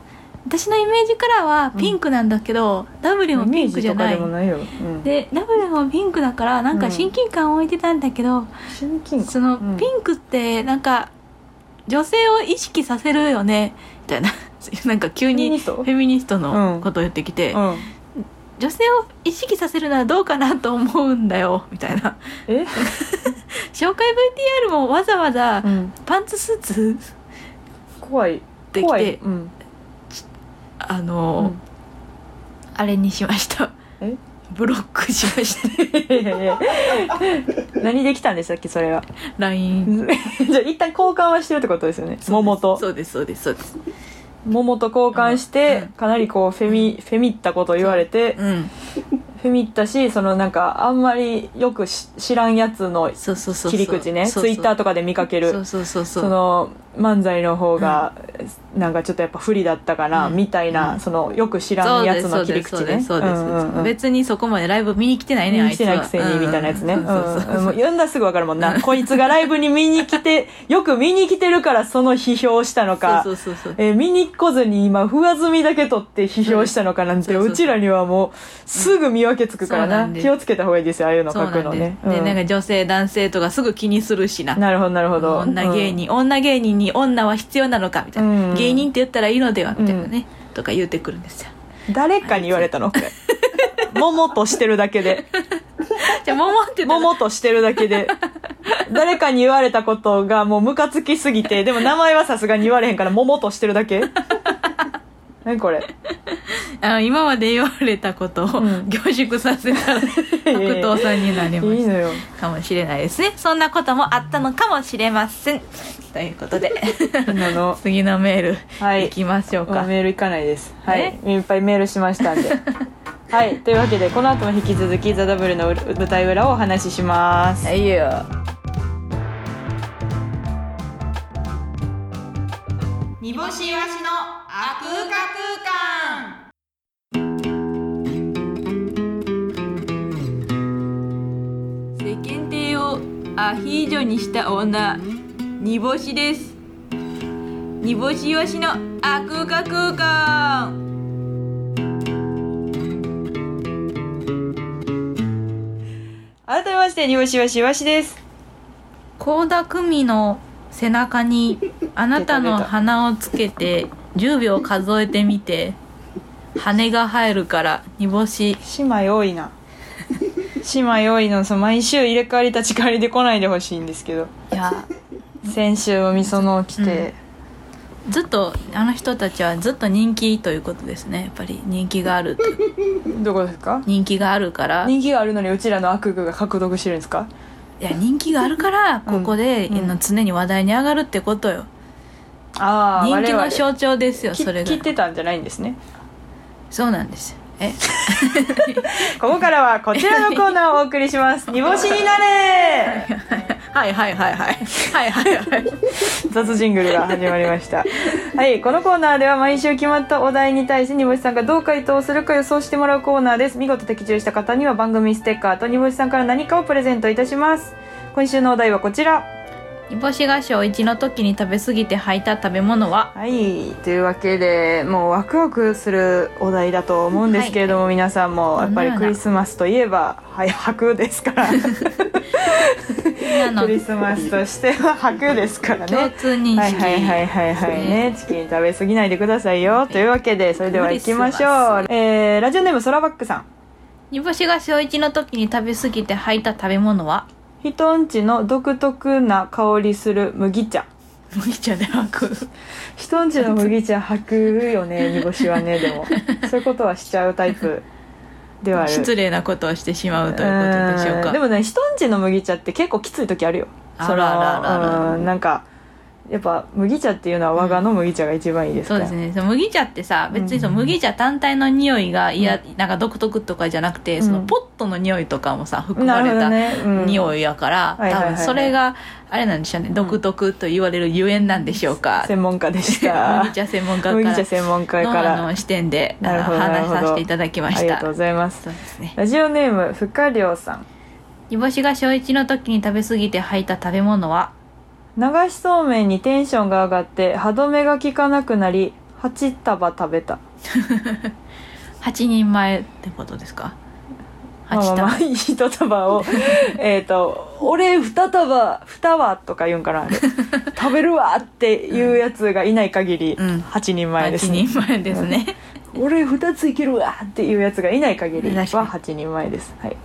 私のイメージカラーはピンクなんだけど、W もピンクじゃない。でもないよ、うん、で W もピンクだからなんか親近感を置いてたんだけど、親近感？その、うん。ピンクってなんか女性を意識させるよね。みたいななんか急にフェミニスト？のことを言ってきて、うん。女性を意識させるのはどうかなと思うんだよみたいな。え、[laughs] 紹介 VTR もわざわざうん、パンツスーツ？怖い。できて怖い、うん、あの、うん。あれにしました。え？ブロックしました何できたんでしたっけそれは？LINE [laughs] じゃあ一旦交換はしてるってことですよね。桃と。そうですそうですそうです。桃と交換して、うん。かなりこうフェミフェミったことを言われて、うんフェミったしそのなんかあんまりよくし知らんやつの切り口ね。ツイッターとかで見かける。その漫才の方がなんかちょっとやっぱ不利だったかな、うん。みたいな、うん。そのよく知らんやつの切り口ね。別にそこまでライブ見に来てないねいつはに来てないくせにみたいなやつね。読ん。だらすぐわかるもんな。こいつがライブに見に来て、[laughs] よく見に来てるからその批評をしたのか。えー見に来ずに今上積みだけ取って批評したのかなんて、うちらにはもうすぐ見分けつくからな。気をつけた方がいいですよ、ああいうの書くのね。でなんか女性男性とかすぐ気にするしななるほど、なるほど。女芸人、女芸人に女は必要なのかみたいな、うん芸人って言ったらいいのではみたいなね、とか言ってくるんですようん誰かに言われたの？これ。[laughs] 桃としてるだけで。[laughs] じゃあ桃って桃としてるだけで。誰かに言われたことがもうムカつきすぎて、でも名前はさすがに言われへんから桃としてるだけ何これ？[laughs] あの今まで言われたことをうん凝縮させたら [laughs] 白藤さんになりましいいのよ。たかもしれないですねそんなこともあったのかもしれませんということで今の。[laughs] 次のメール、はいいきましょうかメールいかないです。はい。いっぱいメールしましたんで。はい。というわけで、この後も引き続き、ザ・ダブルの舞台裏をお話しします。はいよアヒージョにした女煮干しです煮干しわしのあ空間空間改めまして、煮干しわしわしです。倖田來未の背中にあなたの鼻をつけて10秒数えてみて羽が生えるから煮干し姉妹多いな。姉妹多いの、その毎週入れ替わり立ち替わりで来ないでほしいんですけど。いや。先週もみその来て、ずっとあの人たちはずっと人気ということですね。やっぱり人気があると。[laughs] どこですか？人気があるから。い人気があるのにうちらの悪具が獲得してるんですか？や人気があるからここで、うん。常に話題に上がるってことよ。ああ人気の象徴ですよきそれが。切ってたんじゃないんですね。そうなんですよえ？[laughs] ここからはこちらのコーナーをお送りします。[laughs] 煮干しになれ。はいはいはいはい。はいはいはい。[laughs] 雑ジングルが始まりました。はいこのコーナーでは毎週決まったお題に対して煮干しさんがどう回答するか予想してもらうコーナーです。見事的中した方には番組ステッカーと煮干しさんから何かをプレゼントいたします。今週のお題はこちら煮干しが小1の時に食べ過ぎて吐いた食べ物は？はい。というわけでもうワクワクするお題だと思うんですけれども、皆さんもやっぱりクリスマスといえばはい [laughs] 白ですから。クリスマスとしては白ですからね。共通認識。はいはいはいはいはい。ね。チキン食べ過ぎないでくださいよ。というわけでそれでは行きましょう、えー、ラジオネームソラバックさん。煮干しが小1の時に食べ過ぎて吐いた食べ物は？人んちの独特な香りする麦茶。麦茶で吐く。人んちの麦茶吐くよね [laughs] 煮干しはねでも。そういうことはしちゃうタイプではある。失礼なことをしてしまうということでしょうか。ん。でもね人んちの麦茶って結構きつい時あるよ。あらなんかやっぱ麦茶っていうのは我がの麦茶が一番いいですか？ら、そうですね。その麦茶ってさ別にその麦茶単体の匂いが嫌、なんか独特とかじゃなくて、うん。そのポットの匂いとかもさ含まれたね、うん、匂いやから、多分それがあれなんでしょうね。独特と言われるゆえんなんでしょうか、専門家でした。麦茶専門家から麦茶専門家から。の視点で話させていただきました。ありがとうございます。そうですね。ラジオネームふかりょうさん。煮干しが小1の時に食べ過ぎて吐いた食べ物は？流しそうめんにテンションが上がって歯止めが効かなくなり8束食べた。8人前ってことですか？8まあまあまあ束一束を [laughs] えっと「俺二束二羽」とか言うんかなあれ食べるわっていうやつがいない限りうん。8人前です8ね、人前ですね、俺2ついけるわっていうやつがいない限りは確かに。8人前です。はい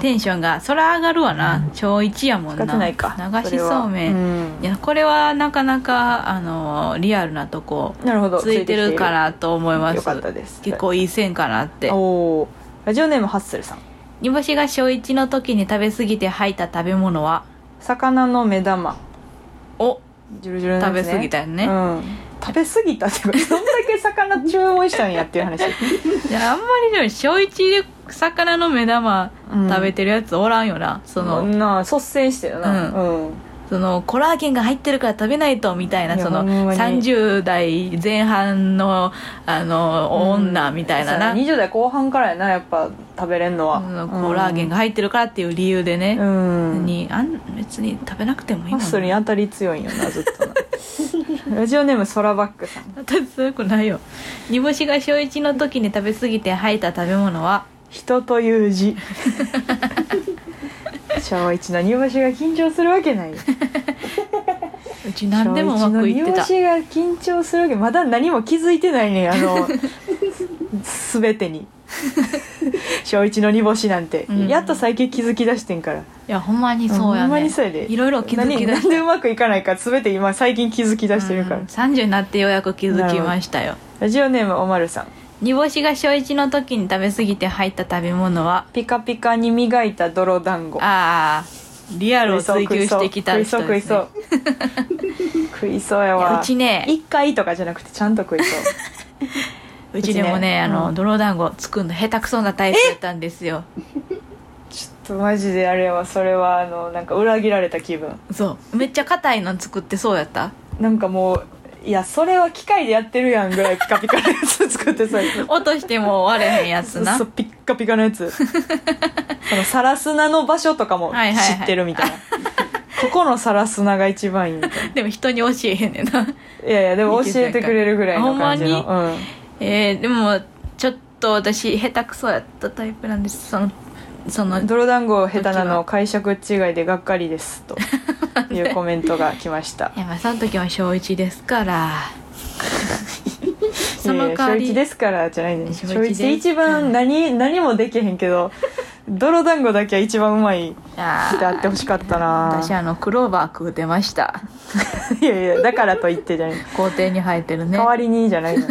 テンションがそら上がるわな。小1やもんな。仕方ないか。流しそうめん、ん。いやこれはなかなかあのリアルなとこなるほど。ついてるかなと思います。結構いい線かなって。おラジオネームハッスルさん。煮干しが小1の時に食べ過ぎて吐いた食べ物は？魚の目玉。お。ジュルジュルね。食べ過ぎたよね。うん。食べ過ぎたってどんだけ魚注文したんやっていう話。[laughs] いやあんまりでも小1で魚の目玉うん。食べてるやつおらんよな、その、なあ率先してるな。ううん、そのコラーゲンが入ってるから食べないとみたいないやそのほんまに。30代前半のあの女みたいなな、20代後半からやなやっぱ食べれんのは、そのコラーゲンが入ってるからっていう理由でね、うん。にあん別に食べなくてもいいマッもんスルに当たり強いんよなずっとな。[laughs] ラジオネームソラバックさん。私そうくないよ。煮干しが小1の時に食べ過ぎて吐いた食べ物は人という字。[laughs] 小一の煮干しが緊張するわけない。ようち何でもうまくいってた。小一の煮干しが緊張するわけまだ何も気づいてないね。んあの [laughs] 全てに。小一の煮干しなんて、うん。やっと最近気づき出してんから。いやほんまにそうやほんまねにそうやで。いろいろ気づき出何なんでうまくいかないか全て今最近気づき出してるから、うん30になってようやく気づきましたよ。ラジオネームおまるさん煮干しが小1の時に食べ過ぎて入った食べ物は？ピカピカに磨いた泥団子。ああリアルを追求してきた人です、ね。そう、食いそう食いそう。[laughs] やわ。うちね。一回とかじゃなくてちゃんと食いそう。[laughs] うちでもねね。あの、うん。泥団子作るの下手くそなタイプだったんですよ。ちょっとマジであれはそれはあのなんか裏切られた気分。そう。めっちゃ硬いの作ってそうやった？なんかもういやそれは機械でやってるやんぐらいピカピカのやつ作ってそうやつ落としても割れへんやつな。そうピッカピカのやつ。[laughs] そのサラスナの場所とかもはいはいはい。知ってるみたいな、ここのサラスナが一番いいみたいな。でも人に教えへんねんな。いやいやでも教えてくれるぐらいの感じの。ほうん。えー、でもちょっと私下手くそやったタイプなんです。そのその泥団子下手なの解釈違いでがっかりですという [laughs] コメントが来ました。いやまあその時は小1ですから。[laughs] その代わり。一ですからじゃないね小小一です。一番何何もできへんけど泥団子だけは一番うまいあであってほしかったな。私あのクローバー食うてました。[laughs] いやいやだからと言ってじゃない。校庭に生えてるね。代わりにじゃないの。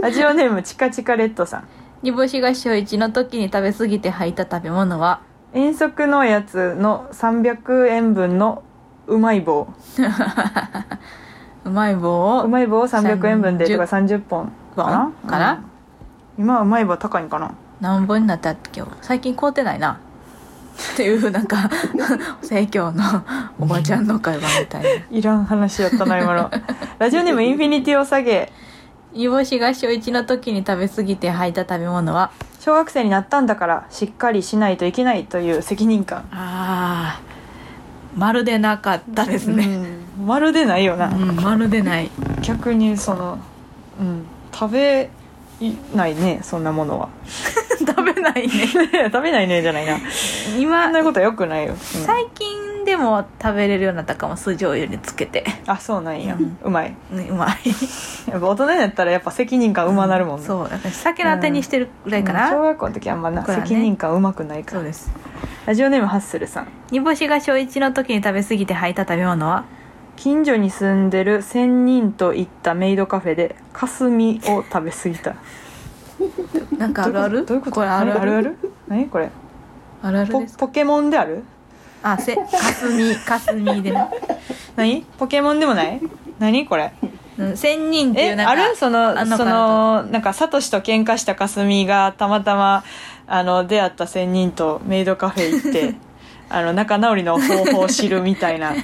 ラジオネームチカチカレッドさん煮干しが小1の時に食べ過ぎて吐いた食べ物は？遠足のやつの300円分のうまい棒。[laughs] うまい棒をうまい棒を300円分でとか30本かな？かなうん。今はうまい棒高いんかな？何本になったっけ？最近買うてないな。っていうなんか [laughs] 生協のおばちゃんの会話みたいな。いらん話やったな今の。ラジオネームインフィニティを下げ煮干しが小1の時に食べ過ぎて吐いた食べ物は小学生になったんだからしっかりしないといけないという責任感。ああまるでなかったですね、うん、まるでないよな、うん、まるでない。逆にそのうん。食べないねそんなものは。[laughs] 食べないね。[laughs] 食べないねじゃないな。今そんなことはよくないよ、うん。最近でも食べれるようになったかも酢醤油につけて、あそうなんや、うん。うまい。ね、うまい。やっぱ大人になったらやっぱ責任感うまなるもんね。そう私酒のあてにしてるぐらいかな、うん。小学校の時はあんまな、ね。責任感うまくないから。そうです。ラジオネームハッスルさん。煮干しが小1の時に食べ過ぎて吐いた食べ物は？近所に住んでる仙人と行ったメイドカフェで霞を食べ過ぎた。なんかあるある？どういうこと？これあるある？あるある？何これ？あるあるですポポケモンである？あせかすみかすみでな、何？ポケモンでもない？何？これ？うん、仙人っていえうなんかある？そのそあんのかなのなんかサトシと喧嘩した霞がたまたまあの出会った仙人とメイドカフェ行って [laughs] あの仲直りの方法を知るみたいな。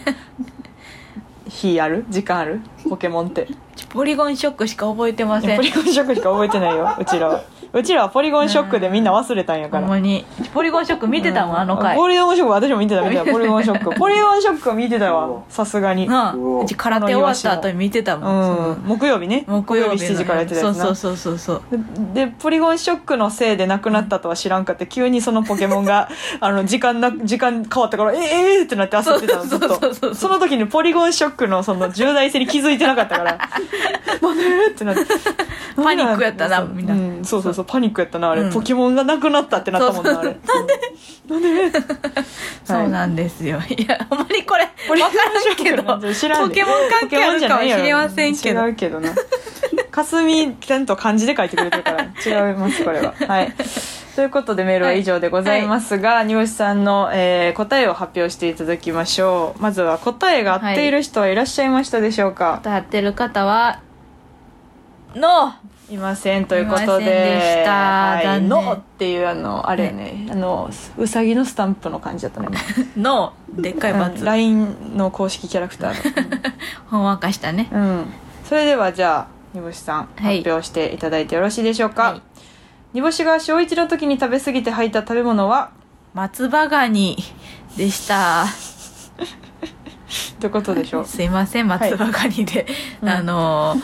日ある？時間ある？ポケモンって。ちポリゴンショックしか覚えてません。ポリゴンショックしか覚えてないようちらはうちらはポリゴンショックでみんな忘れたんやから。ほんまに。ポリゴンショック見てたもん、あの回。ポリゴンショック私も見てた。見てたポリゴンショック。ポリゴンショック。は見てたわさすがに。うんなあ。うち空手終わった後に見てたもん、その。木曜日ね。木曜日の7時からやってたやつなそうそう。そうそうそうででポリゴンショックのせいで亡くなったとは知らんかって急にそのポケモンが [laughs] あの時間な時間変わったからえええーってなって焦ってたのずっそうそうそうそう。とその時にポリゴンショックのその重大性に気づいてなかったから。なんでってなってパニックやったなみんな。うん、そうそうそうパニックやったなあれ、うん。ポケモンがなくなったってなったもんなあれ。なんで？なんで？[laughs] そうなんですよ。い。やほんまにこれ分からんけどポケモン関係あるかもしれませんけど。違うけどな霞ちゃん。と漢字で書いてくれてるから違いますこれは。[laughs] はい。ということでメールは以上でございますが、煮干しさんの、えー答えを発表していただきましょう。まずは答えが合っている人はいらっしゃいましたでしょうか、歌ってる方はのいませんということで。でした。はい、のっていうあのあれやね、あのうさぎのスタンプの感じだったねの [laughs] でっかいうん。罰、LINE の公式キャラクター [laughs] ほんわかしたね。の、うん、それではじゃあ煮干しさん、はい。発表していただいてよろしいでしょうか、はい。煮干しが小一の時に食べ過ぎて吐いた食べ物は？松葉ガニでした。ということでしょう？すいません松葉ガニで、うん。あの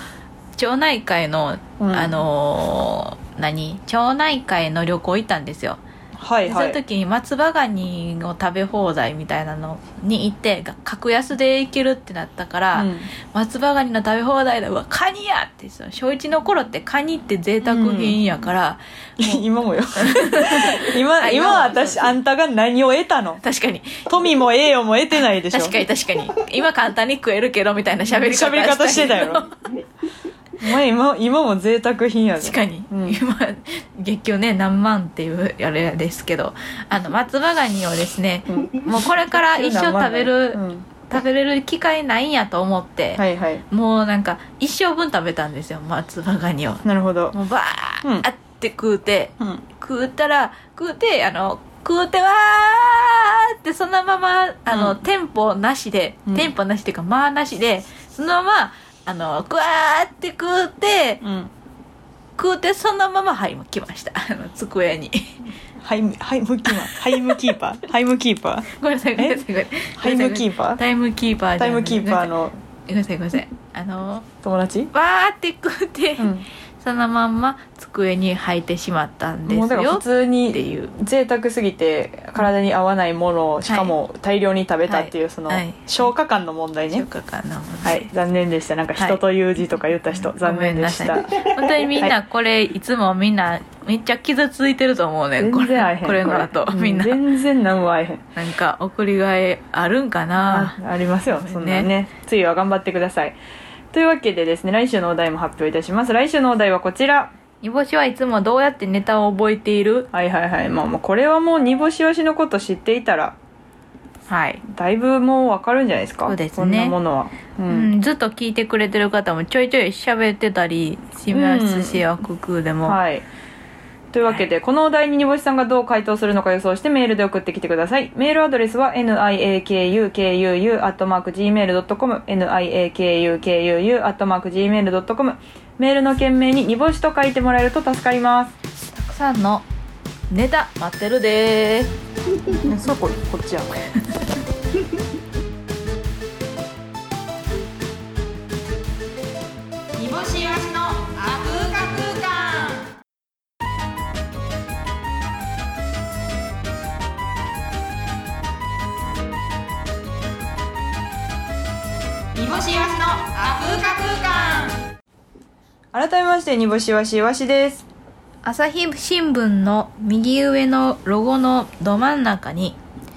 町内会の、うん。あの何？町内会の旅行行ったんですよ、はいはい。その時に松葉ガニを食べ放題みたいなのに行ってが格安で行けるってなったから、うん。松葉ガニの食べ放題だうわカニやってその小一の頃ってカニって贅沢品やから、今もよ。[laughs] 今あ今は私あんたが何を得たの？確かに。富も栄誉も得てないでしょ。確かに確かに。今簡単に食えるけどみたいな喋り方喋り方してたよ [laughs] お前今今も贅沢品やぞ確かに、うん。今月給ね何万っていうあれですけど。あの松葉ガニをですね、もうこれから一生食べる、うん。食べれる機会ないんやと思って、はいはい。もうなんか一生分食べたんですよ松葉ガニを。なるほど。もうバーって食うて、うん。食ったら食うてあの食うてわーってそのままあの、うん。テンポなしで、うん。テンポなしっていうか間なしでそのままあのグワーって食うてうん。食うてそのままはい来ました。[laughs] あの机に。ハイムハイムキーパーハイムキーパー。ハイムキーパー？ごめんなさいごめんなさいごめんなさい。ハイムキーパー？タイムキーパータイムキーパーのごめんなさいごめんなさい。あの友達？わーって食うて、うんそのまんま机に履いてしまったんですもうだからよ普通ってにいう。贅沢すぎて体に合わないものをしかも大量に食べたっていうそのはい。消化感の問題ね。消化感なのではい。残念でした。なんか人という字とか言った人。残念でした。本当にみんなこれ、い、つもみんなめっちゃ傷ついてると思うねこれ。これの後。うんみんな。全然何も合えへん。なんか送りがいあるんかな。あありますよ。そんなんね次は頑張ってくださいというわけでですね来週のお題も発表いたします。来週のお題はこちら。煮干しはいつもどうやってネタを覚えている？はいはいはい。まあまあこれはもう煮干しわしのこと知っていたらはい、だいぶもうわかるんじゃないですか？そうですね。こんなものは。ううんんずっと聞いてくれてる方もちょいちょい喋ってたりしますし、よく食うでも、はいというわけで、このお題に煮干しさんがどう回答するのか予想してメールで送ってきてください。メールアドレスは niakukuu.gmail.com niakukuu.gmail.com メールの件名に煮干しと書いてもらえると助かります。たくさんのネタ待ってるでー [laughs] そうここっちや煮干しわしのあふうか空間改めまして煮干しわしわしです。朝日新聞の右上のロゴのど真ん中に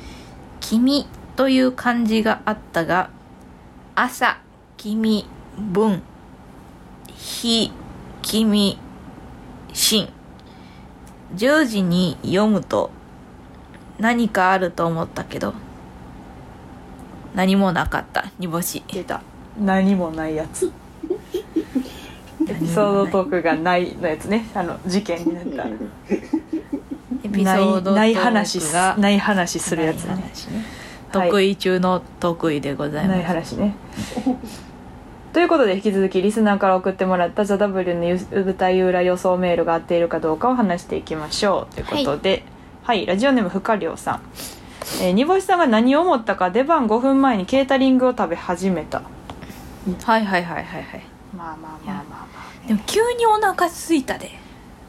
「君」という漢字があったが「朝」「君」「文」「日」「君」「新」10時に読むと何かあると思ったけど何もなかった。煮干し。出た。何もないやつ。[laughs] エピソードトークがないのやつね。あの、事件になった。エピソードない話ない話するやつね。ね。はい。得意中の得意でございます、ない話ね。ということで引き続きリスナーから送ってもらった「ザ・ w のゆ舞台裏予想メールが合っているかどうかを話していきましょう。ということで。はい、ラジオネームふかりょうさん、えー煮干しさんが何を思ったか出番5分前にケータリングを食べ始めた。はいはいはいはいはい。まあまあまあまあまあでも急にお腹すいたで。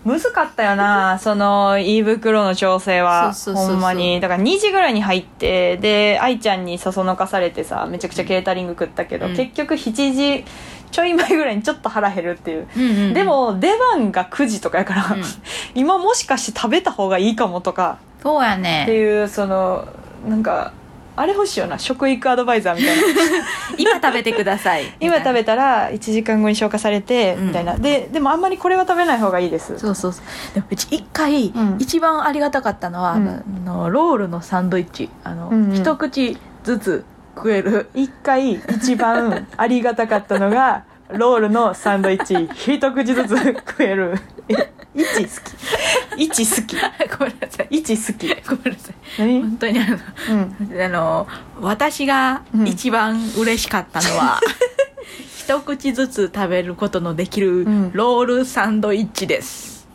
難かったよな [laughs] その胃袋の調整は。ほんまに。だから2時ぐらいに入ってで愛ちゃんにそそのかされてさめちゃくちゃケータリング食ったけど、うん。結局7時ちょい前ぐらいにちょっと腹減るっていう、うんうんうん。でも出番が9時とかやから、うん。[laughs] 今もしかして食べた方がいいかもとか。そうやってねいうそのなんかあれ欲しいよな。食育アドバイザーみたいな。[laughs] 今食べてください。[laughs] 今食べたら1時間後に消化されてうん。みたいな、ででもあんまりこれは食べない方がいいです。そうそうそう。でもうち一回、うん。一番ありがたかったのは、うん。あのあのロールのサンドイッチ。あの、うんうん。一口ずつ食える。一回一番ありがたかったのがロールのサンドイッチ。一口ずつ食える。え1好き。1好き。[laughs] ごめんなさい。1好き。ごめんなさい。何？本当にあのうん。あの私が一番嬉しかったのは、[laughs] 一口ずつ食べることのできるん。ロールサンドイッチです、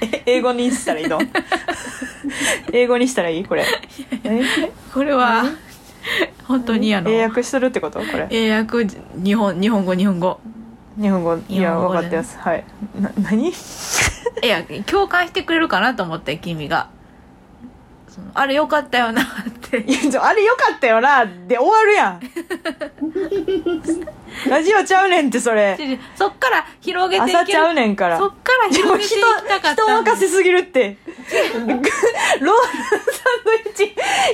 え英語にしたらいいの？[laughs] 英語にしたらいい？これ。えこれ？は [laughs] 本当にあの英訳するってこと？これ。英訳日本日本語日本語。日本語。いや分かってます。はい。な何？[laughs] いや共感してくれるかなと思って君が。あれよかったよなっていやちょあれよかったよな。で終わるやん。[laughs] ラジオちゃうねんってそれ。そっから広げていける。朝ちゃうねんから。そっから広げていきたかった人任せすぎるって。[laughs] ロールサンドイッチ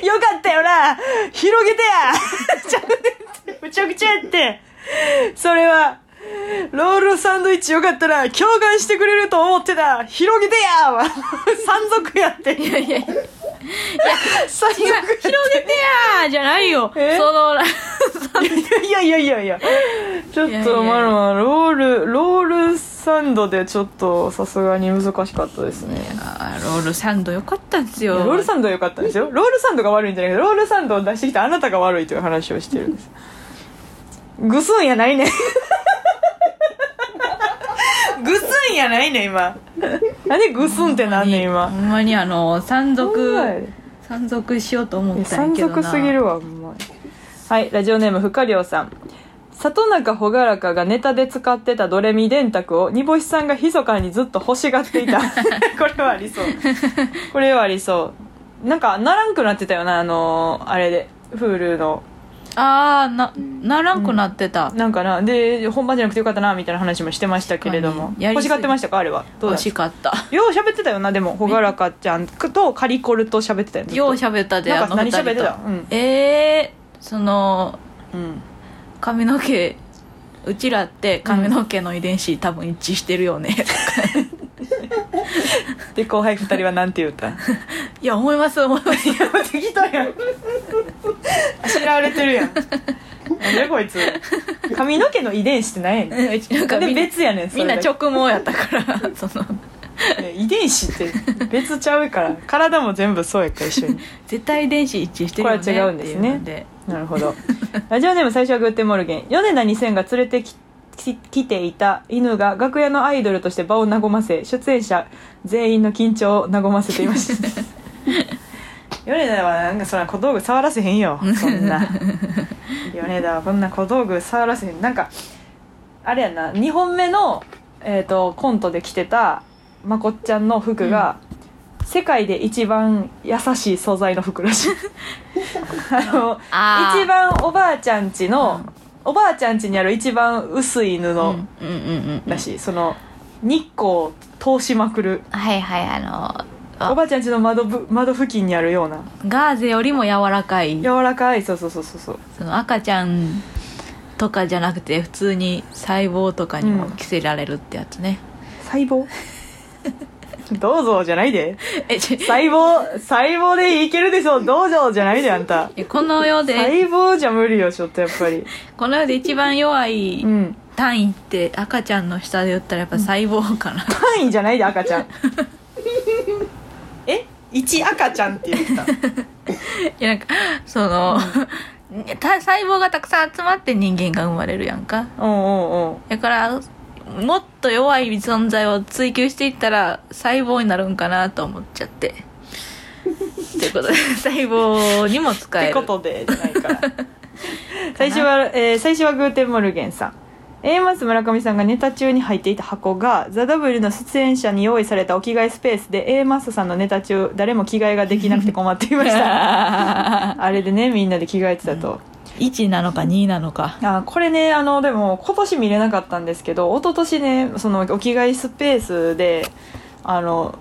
よかったよな。広げてや。ちゃうねんってむちゃくちゃやって。それはロールサンドイッチよかったら共感してくれると思ってた。広げてや。は山賊やって。いやいやいや山賊違うやって広げてやじゃないよ。え？その [laughs] いやいやいやいや。ちょっいやいやとまるまるロールロールサンドでちょっとさすがに難しかったですね。あーロールサンドよかったんですいやよロールサンドは良かったんですよ。[laughs] ロールサンドが悪いんじゃないけどロールサンドを出してきたあなたが悪いという話をしてるんです。ぐすんやないねんぐすんやないねん今。なんでぐすんってなんねん今。ほんまにあの山賊山賊しようと思ったん山やけどな。賊すぎるわほんまに。はいラジオネームふかりょうさん。里中朗らかがネタで使ってたドレミ電卓を煮干しさんが密かにずっと欲しがっていた。[laughs] これはありそう。これはありそう。なんかならんくなってたよなあのあれで Hulu のああなならんくなってた、なんかなで本番じゃなくてよかったなみたいな話もしてましたけれども。確かに。やりすぎ。欲しがってましたかあれは？どうしかった。よう喋ってたよなでも朗らかちゃんとカリコルと喋ってたよずっと。よう喋ったでなんか何喋ってた？うん。ええー、そのうん。髪の毛うちらって髪の毛の遺伝子多分一致してるよね [laughs] で後輩二人はなんて言うた？いや思います思います。適当やん。あしらわれてるやん。なんでこいつ？髪の毛の遺伝子って何やねんうちなんかみんな別やねんそみんなれだけ直毛やったから [laughs] その。いや遺伝子って別ちゃうから体も全部そうやから一緒に。絶対遺伝子一致してるよねこれは違うんですね。っていうのなるほど。ラジオネーム最初はグッテンモルゲン。ヨネダ2000が連れてきき来ていた犬が楽屋のアイドルとして場を和ませ出演者全員の緊張を和ませていました。[laughs] 米田はなんかそんな小道具触らせへんよ [laughs] そんな。米田はこんな小道具触らせへん。なんかあれやな2本目の、えー、とコントで着てたまこっちゃんの服が、世界で一番優しい素材の服らしい。[laughs] あの一番おばあちゃんちの、おばあちゃんちにある一番薄い布うんうんうんうん。らしい、その日光を通しまくる。はいはいあのあ。おばあちゃんちの窓ぶ窓付近にあるような。ガーゼよりも柔らかい。柔らかい。そうそうそうそうそう。その赤ちゃんとかじゃなくて普通に細胞とかにも着せられるってやつね、細胞？どうぞじゃないで。えち細胞細胞でいけるでしょ。どうぞじゃないであんた。えこの世で。細胞じゃ無理よちょっとやっぱり。この世で一番弱いうん。単位って赤ちゃんの下で言ったらやっぱ細胞かな、単位じゃないで赤ちゃん。[laughs] え？一赤ちゃんって言った。いやなんかその、た細胞がたくさん集まって人間が生まれるやんか。うんうんうん。だからもっと弱い存在を追求していったら細胞になるんかなと思っちゃって。ということで細胞にも使ってえることでじゃないか。ら [laughs] 最初は、えー最初はグーテンモルゲンさん。A マス村上さんがネタ中に入っていた箱がザ・ダブルの出演者に用意されたお着替えスペースで A マスさんのネタ中誰も着替えができなくて困っていました。[laughs] あれでねみんなで着替えてたと、1なのか2なのか。あこれねあのでも今年見れなかったんですけど一昨年ねそのお着替えスペースであの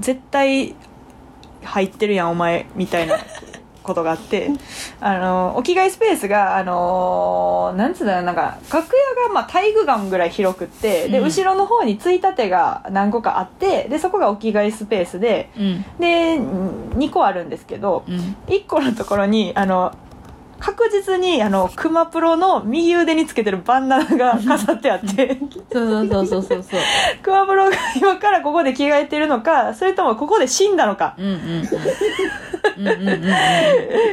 絶対入ってるやんお前みたいな [laughs] ことがあってあのお着替えスペースがあのなんつうんだろうなんか楽屋がまあ体育館ぐらい広くってで、うん。後ろの方についたてが何個かあってでそこがお着替えスペースでうん。で2個あるんですけどうん。1個のところにあの確実にあの熊プロの右腕につけてるバンダナが飾ってあって。そうそうそうそうそう。[laughs] 熊プロが今からここで着替えてるのかそれともここで死んだのか。熊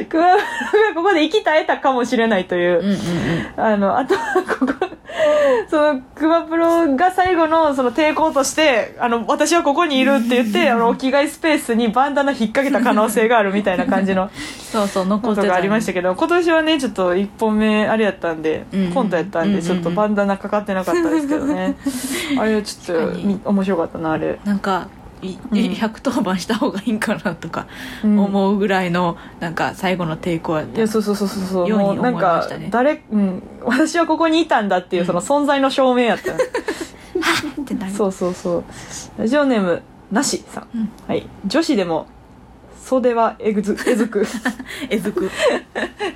プロがここで生き絶えたかもしれないという、うんうんうん。あのあとはここその熊プロが最後のその抵抗としてあの私はここにいるって言ってあのお着替えスペースにバンダナ引っ掛けた可能性があるみたいな感じのそうそう残ってた。ことがありましたけど今年はねちょっと1本目あれやったんで、うん。うんコントやったんうんうんうん。でちょっとバンダナかかってなかったですけどね。[laughs] あれちょっと面白かったなあれ、なんかいうん。110番した方がいいんかなとかうん思うぐらいのなんか最後の抵抗やったいやそうそうそうそうそう。ようにもうなん思いまかしたね。誰、うん、私はここにいたんだっていうその存在の証明やった、[laughs] ってなる。そうそうそう。ラジオネームなしさん、うん。はい。女子でも袖はえぐずえずく。[laughs] えずく。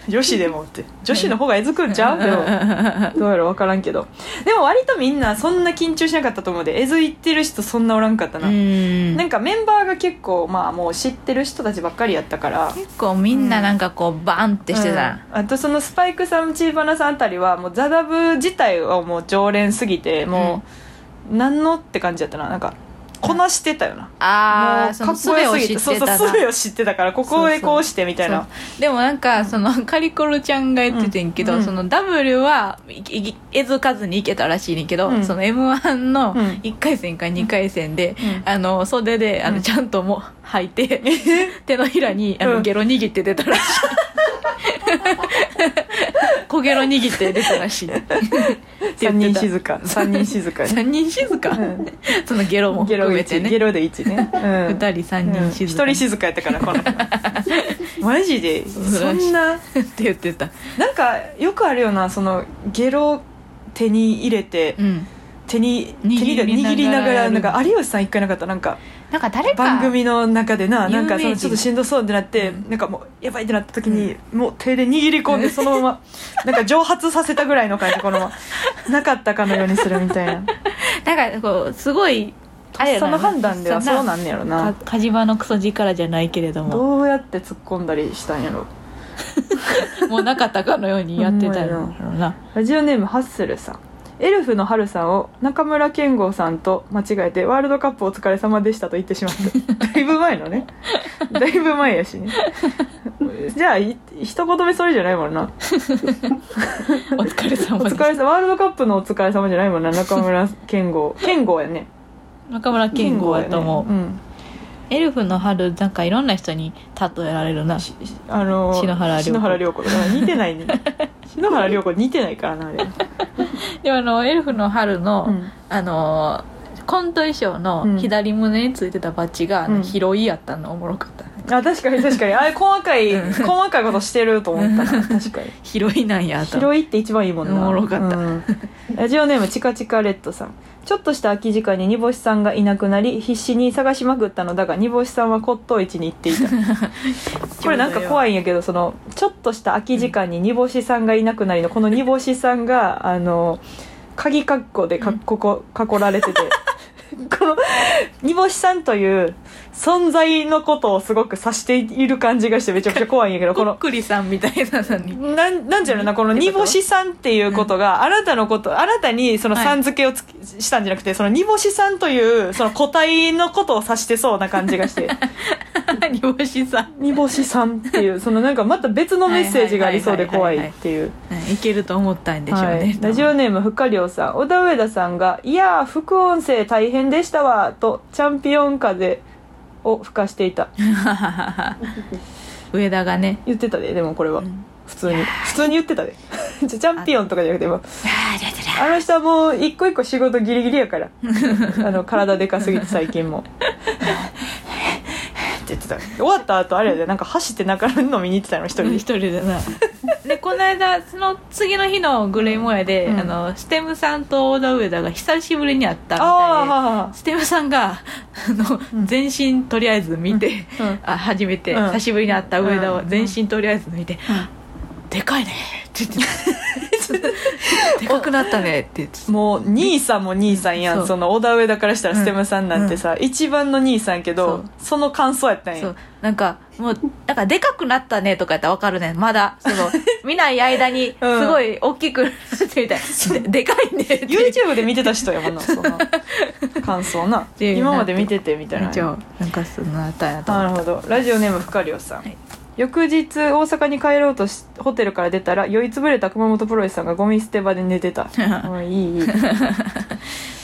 女子でもって。女子の方がえずくんちゃう？でもどうやら分からんけど。でも割とみんなそんな緊張しなかったと思うで。えずいってる人そんなおらんかったな、うん。なんかメンバーが結構まあもう知ってる人たちばっかりやったから。結構みんななんかこうバンってしてた、うん。あとそのスパイクさんチーバナさんあたりはもうザダブ自体はもう常連すぎてもう何のって感じやったな。なんかこなしてたよな、ああその術を知ってそうそうたな術を知ってたからここへこうしてみたいな。でもなんかそのカリコロちゃんが言っててんけど、うん。その W はえずかずにいけたらしいねんけど、うん。その m 1のうん。1回戦か2回戦で、うん。あの袖であの、うん。ちゃんともう履いて手のひらにあの、うん。ゲロ握って出たらしい [laughs] 小ゲロ握って出たらしい三人静か。三人静か3 [laughs] 人静か、うん。そのゲロもゲロ1含めてね。ゲロで1ね、うん、2人3人静一か、人静かやったからこの子 [laughs] マジで？そんな？って言ってた。なんかよくあるよなそのゲロ手に入れて、うん。手に手に握りながらなんか有吉さん一回なかった？なんかなんか誰か番組の中でななんかそのちょっとしんどそうってなって、うん。なんかもうやばいってなった時に、もう手で握り込んでそのまま [laughs] なんか蒸発させたぐらいの感じこのままなかったかのようにするみたいな。なんかこうすごいあれその判断ではそうなんねやろかな火事場のクソ力じゃないけれども。どうやって突っ込んだりしたんやろ。[laughs] もうなかったかのようにやってたんやろう [laughs] な。ラジオネームハッスルさんエルフの春さんを中村健吾さんと間違えてワールドカップお疲れ様でしたと言ってしまった。[laughs] だいぶ前のね。だいぶ前やし。ね [laughs] じゃあい一言目それじゃないもんな。[laughs] お疲れ様お疲れ様ワールドカップのお疲れ様じゃないもんな中村健吾。健吾やね。中村健吾やと思う、健吾やねエルフの春なんかいろんな人に例えられるな。あのー篠原涼子。篠原涼子だから似てないね。[laughs] 篠原涼子似てないからなあれ。[laughs] でもあのエルフの春の、うん。あのコント衣装の左胸についてたバッジが、あのうん。広いやったのおもろかったあ確かに確かに。あれ細かいうん。細かいことしてると思ったな。[laughs] 確かに。広いなんやと広いって一番いいもんな。おもろかった。うん。ラジオネームチカチカレッドさん。ちょっとした空き時間に煮干しさんがいなくなり必死に探しまくったのだが煮干しさんは骨董市に行っていた。[laughs] これなんか怖いんやけどそのちょっとした空き時間に煮干しさんがいなくなりのこの煮干しさんがあの鍵括弧でかっここ囲られてて。[laughs] この煮干しさんという存在のことをすごく指している感じがしてめちゃくちゃ怖いんやけどここのっくりさんみたいなのに。なん [laughs] なんていうのかなこの煮干しさんっていうことが、あなたのことあなたにそのはいさん付けをつしたんじゃなくてその煮干しさんというその個体のことを指してそうな感じがして。[laughs] 煮干しさん。煮干しさんっていうそのなんかまた別のメッセージがありそうで怖いっていう。うんいけると思ったんでしょうね、はい、ラジオネームふかりょうさん。小田上田さんが「いやー副音声大変でしたわ」とチャンピオン風を吹かしていた。[laughs] 上田がね。言ってたででもこれは、ん。普通に。普通に言ってたで。[laughs] チャンピオンとかじゃなくても。あの人はもう一個一個仕事ギリギリやからあの体でかすぎて最近も言ってた。終わった後あれやでなんか走って中飲みに行ってたの一人で。一人でな。[laughs] でこの間その次の日のグレイモヤで、うん。あのステムさんと小田上田が久しぶりに会ったみああたいではステムさんがあの、うん。全身とりあえず見て、うん。あ初めて、うん。久しぶりに会った上田をうん。全身とりあえず見て「でかいね」って言ってでかくなったね。って言ってもう兄さんも兄さんやん、その小田上田からしたらステムさんなんてさ、一番の兄さんやけどその感想やったんや。なんかもうなんかでかくなったねとかやったら分かるね。まだその [laughs] 見ない間にうん。すごい大きくなってみたい。な、ででかいねって。YouTube で見てた人やもんなその [laughs] 感想な。今まで見ててみたいな。なんかそのあったんやとなるほど。ラジオネームふかりょうさん、はい翌日大阪に帰ろうとしホテルから出たら酔いつぶれた熊本プロレスさんがゴミ捨て場で寝てた。[laughs] うんいいいい。[laughs]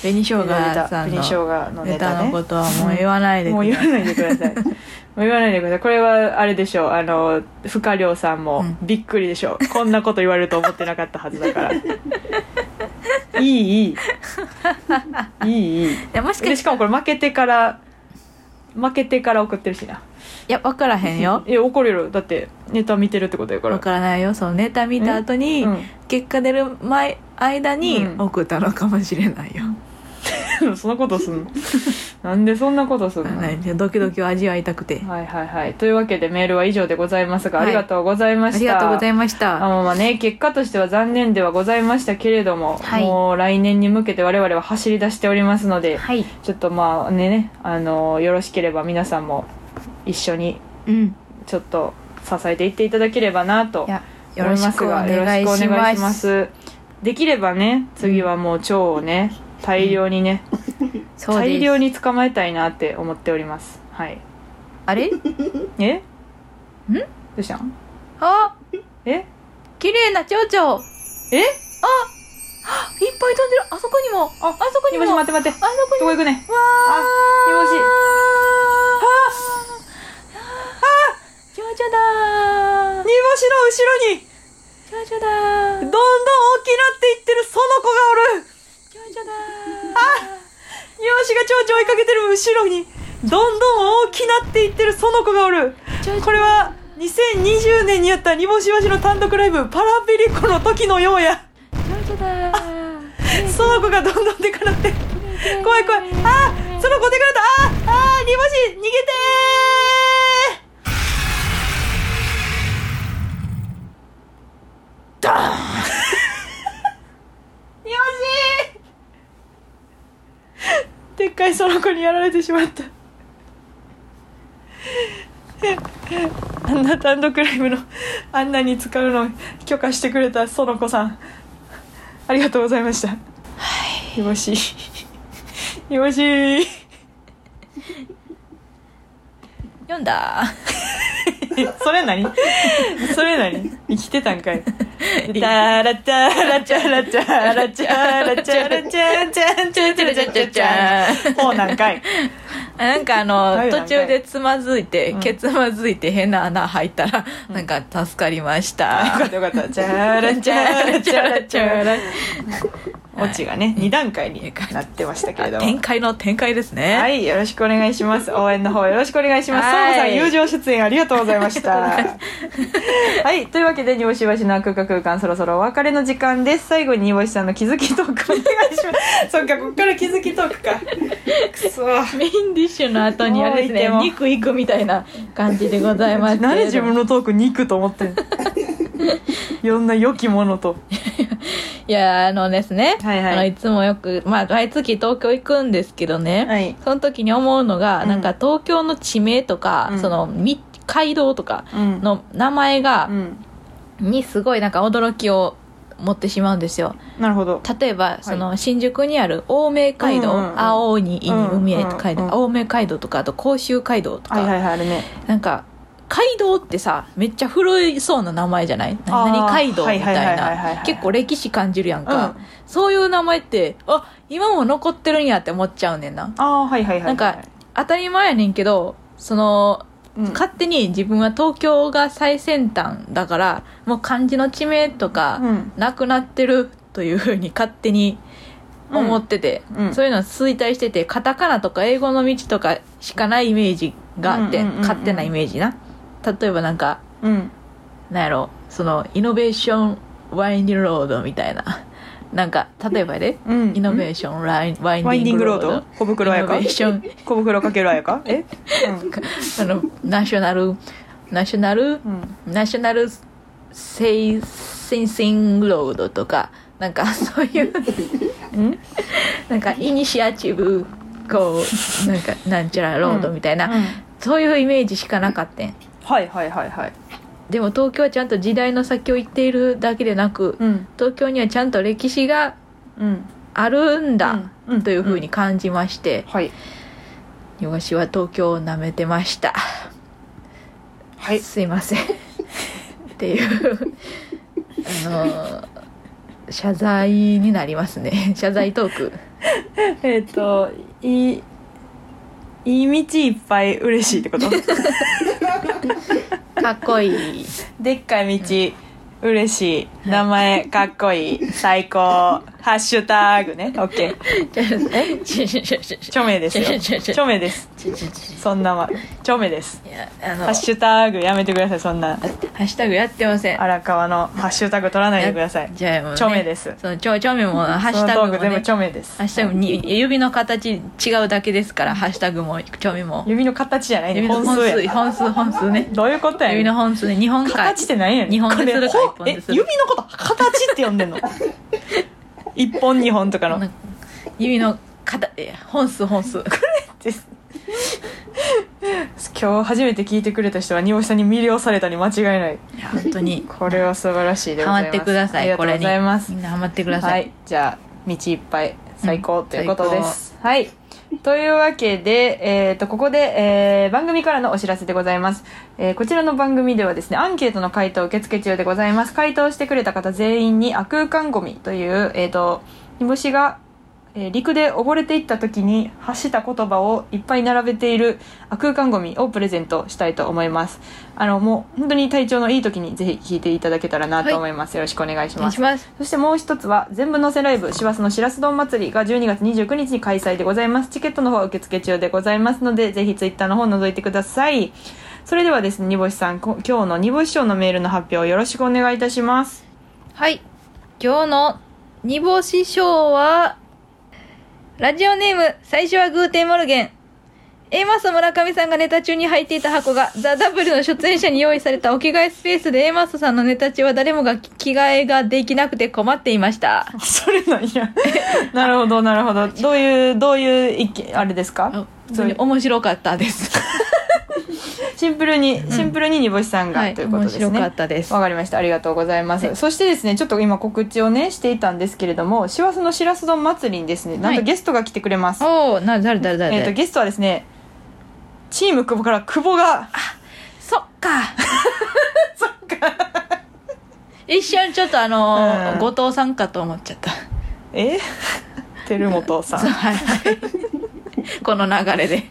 紅生姜さん紅生の姜のネネタのことはもう言わないでもう言わないでください。もう言わないでください。[laughs] これはあれでしょう。あのふかりょうさんもうん。びっくりでしょう、こんなこと言われると思ってなかったはずだから。いいいい。いいいい。でもしかしかもこれ負けてから負けてから送ってるしな。いや分からへんよ。[laughs] いや怒る。よだってネタ見てるってことやから。分からないよ。そのネタ見た後に、うん。結果出る前間にうん。送ったのかもしれないよ、[laughs] そんなことすんの？[laughs] なんでそんなことすんの？ねドキドキを味わいたくて。はいはいはい。というわけでメールは以上でございますが、はい。ありがとうございました。ありがとうございましあたのまあね結果としては残念ではございましたけれども、はい。もう来年に向けて我々は走り出しておりますので、はい。ちょっとまあねねあのよろしければ皆さんも一緒にうん。ちょっと支えていっていただければなといやよ思いろしくおます。が願いしよろしくお願いしまます。すできればね次はもう蝶をね大量にね、[laughs] そうです。大量に捕まえたいなって思っております。はい。あれ？え？ん？どうしたん？あ！え？綺麗な蝶々。え？[gasps] いっぱい飛んでる。あそこにも。ああそこに煮も。干し待って待って。あそこにどこ行くね。わあ煮干し蝶々だ煮干しの後ろに。蝶々だどんどん大きなっていってるその子がおる蝶々だ煮干しが蝶々追いかけてる後ろにどんどん大きなっていってるその子がおる。これは2020年にやった煮干しわしの単独ライブパラピリコの時のようや。蝶々だ。その子がどんどんでかなって。怖い怖い。あーその子でかなった。あーあー煮干し逃げてー。ダーン。[laughs] 煮干し [laughs] でっかいその子にやられてしまった。[laughs] あんな単独ライブのあんなに使うの許可してくれたその子さん。ありがとうございました。煮干し煮干し読んだ [laughs] それ何？それ何？生きてたんかい。タラタラチャラチャラチャラチャラチャチャンチャチャチャチャチャほうなんかいあなんかあのはい途中でつまずいて、うんケツまずいて変な穴入ったら、うんなんか助かりましよたかったよかったチャラチャラチャラチャラオチがね2段階になってましたけれども展開の展開ですねはい、よろしくお願いします。[laughs] 応援の方よろしくお願いします。はいソンさん、友情出演ありがとうございました。[laughs] はい、というわけで、煮干しわしの空間空間、そろそろお別れの時間です。最後に煮干しさんの気づきトークお願いします。[laughs] そっか、こっから気づきトークか。くそ。メインディッシュの後にあれですね肉いくみたいな感じでございます何で自分のトーク肉と思ってんの？[laughs] いろんな良きものと。いやあのですね、はいはいあのいつもよくまあ毎月東京行くんですけどね、はいその時に思うのが、うんなんか東京の地名とか、うんそのみ街道とかうん。の名前がう、ん。にすごいなんか驚きを持ってしまうんですよなるほど。例えば、その新宿にある青梅街道、青にいに海へ街道、うんうんうん青梅街道とかあと甲州街道とか、はいはいはい、あるね。なんか街道ってさめっちゃ古いそうな名前じゃない？何々街道みたはいな結構歴史感じるやんか、うん。そういう名前ってあ今も残ってるんやって思っちゃうねんな。ああ、はいはいはいはい。なんか当たり前やねんけどそのうん、勝手に自分は東京が最先端だからもう漢字の地名とかうん。なくなってるというふうに勝手に思ってて、うん。うんそういうの衰退しててカタカナとか英語の道とかしかないイメージがあって、勝手なイメージな例えばなんかうん。なんやろそのイノベーションワインディングロードみたいな。なんか例えばやで、うん。イノベーションラインワインディングロード小袋やか？イノベーション小袋かけるあやか？え？あのナショナルナショナルうん。うん。ナショナルセイセンセンロードとかなんか [laughs] そういううん？なんかイニシアチブこうなんかなんちゃらロードみたいな、うん。そういうイメージしかなかったんはいはいはいはい。でも東京はちゃんと時代の先を行っているだけでなく、うん。東京にはちゃんと歴史がうん。あるんだ、というふうに感じまして、はい。よしは東京を舐めてました。はい。すいません。っていうあの謝罪になりますね。謝罪トーク。えっ、といいいい道いっぱい嬉しいってこと？[laughs] [laughs] かっこいい。でっかい道、嬉しい。名前かっこいい。最高。ハッシュタグね。オッケー。著名ですよ。著名です。そんなま著名です。いやあの。ハッシュタグやめてくださいそんな。ハッシュタグやってません。荒川のハッシュタグ取らないでください。じゃあもう、ね、著名です。そのちょ著名もハッシそュタグものトーク全部ね著名です。ハッシュタグに指の形違うだけですからハッシュタグも著名も。指の形じゃない本本数本数本数ね。どういうことや指の本数ね。日本海形って何や日本でするか一本です。るえ指のこと形って呼んでんの？一本二本とかの。なんか指の形え本数本数。です [laughs] 今日初めて聞いてくれた人は煮干しさんに魅了されたに間違いない。いや本当に。これは素晴らしいでございます。ハマってくださありがとうごいこれに。ざいますみんなハマってくださ、はい。いじゃあ道いっぱい最高うんということです、はい [laughs] というわけで、えー、とここで、えー番組からのお知らせでございます、えーこちらの番組ではですねアンケートの回答受付中でございます。回答してくれた方全員に「あ空間ゴミ」という、えー、と煮干しが、えー陸で溺れていった時に発した言葉をいっぱい並べているあ空間ゴミをプレゼントしたいと思います。あのもう本当に体調のいい時にぜひ聞いていただけたらなと思います、よろしくお願いします。ます。そしてもう一つは全部のせライブ師走のしらす丼祭りが12月29日に開催でございます。チケットの方は受付中でございますのでぜひツイッターの方を覗いてください。それではですね煮干しさんこ今日の煮干し賞のメールの発表をよろしくお願いいたします。はい。今日の煮干し賞はラジオネーム最初はグーテンモルゲン。A マス村上さんがネタ中に入っていた箱が THE W の出演者に用意されたお着替えスペースで A マスさんのネタ中は誰もが着替えができなくて困っていました。[laughs] それなんや。なるほどなるほど。どういうどういう意見あれですか？あそういう面白かったです。[laughs] シンプルにシンプルに煮干しさんが、はいということですね。面白かったです。わかりました。ありがとうございます、はい。そしてですねちょっと今告知をねしていたんですけれども師走のしらす丼祭りにですねなんはいとゲストが来てくれます、おおな誰誰誰？えっ、とゲストはですねチーム久保から久保がそっか。[laughs] そっか。一瞬ちょっとあのーうん。後藤さんかと思っちゃった。え？[laughs] 照本さん。はいはい [laughs] この流れで。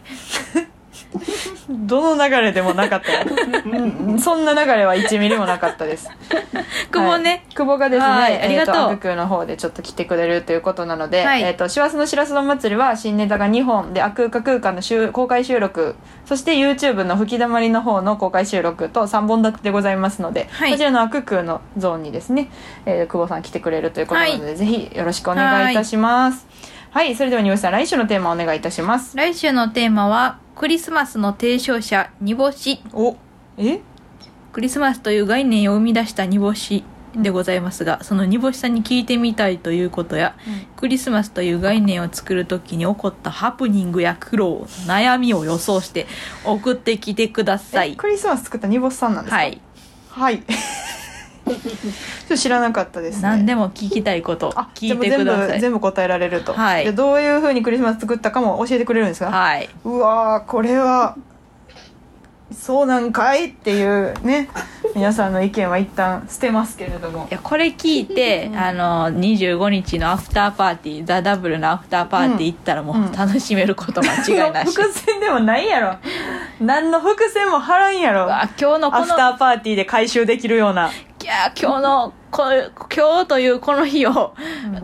どの流れでもなかった。ようんそんな流れは1ミリもなかったです。[laughs] 久保ね、はい。久保がですね、はいありがとう。えーアククの方でちょっと来てくれるということなので、はい。えっ、と師走のしらす丼祭りは新ネタが2本でアクーカ空間の収公開収録そして YouTube の吹きだまりの方の公開収録と3本立てでございますので、はい。こちらのアククのゾーンにですね、えー久保さん来てくれるということなので、ぜひよろしくお願いいたしますはい、それでは煮干しさん来週のテーマお願いいたします。来週のテーマはクリスマスの提唱者煮干し。おえ？クリスマスという概念を生み出した煮干しでございますがその煮干しさんに聞いてみたいということや、クリスマスという概念を作る時に起こったハプニングや苦労悩みを予想して送ってきてください。えクリスマス作った煮干しさんなんですか？はい。はい [laughs] と知らなかったですね。何でも聞きたいことあ聞いてください。全部全部答えられると、はい。でどういうふうにクリスマス作ったかも教えてくれるんですか、はい。うわーこれはそうなんかいっていうね皆さんの意見は一旦捨てますけれども。いやこれ聞いて、あの25日のアフターパーティーザ・ダブルのアフターパーティー行ったらもうん。う楽しめること間違いなし、伏線でもないやろ。何の伏線も張らんやろ。あ今日のアフターパーティーで回収できるような。いや今日のこ今日というこの日を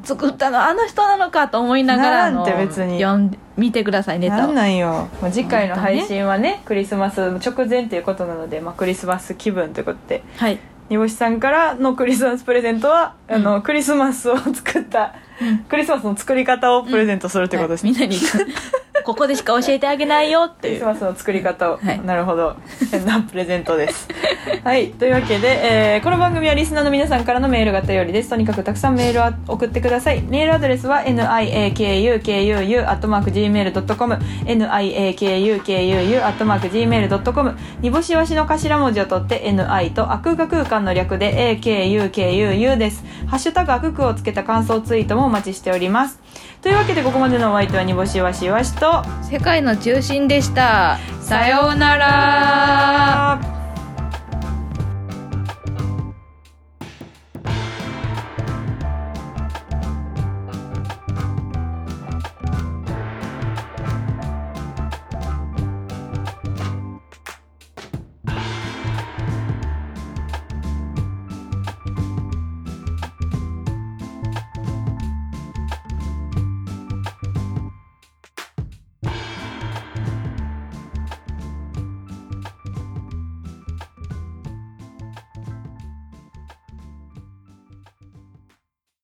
作ったのあの人なのかと思いながらあのなんて別に。読んで見てくださいネタをなんなんよ。もう次回の配信はねクリスマス直前ということなので、まあ、クリスマス気分ということで。はい。煮干しさんからのクリスマスプレゼントは、うん。あのクリスマスを作った、[laughs] クリスマスの作り方をプレゼントするということですね、はい。みんなに [laughs] ここでしか教えてあげないよっていう。クリスマスの作り方を、はい。なるほど。変なプレゼントです。[laughs] はい。というわけで、えーこの番組はリスナーの皆さんからのメールが頼りです。とにかくたくさんメールを送ってください。メールアドレスは niakukuu.gmail.com niakukuu.gmail.com 煮干しわしの頭文字を取って ni と悪空空間の略で akukuu です。ハッシュタグ悪空をつけた感想ツイートもお待ちしております。というわけでここまでのお相手は煮干しわしわしと世界の中心でした。さようなら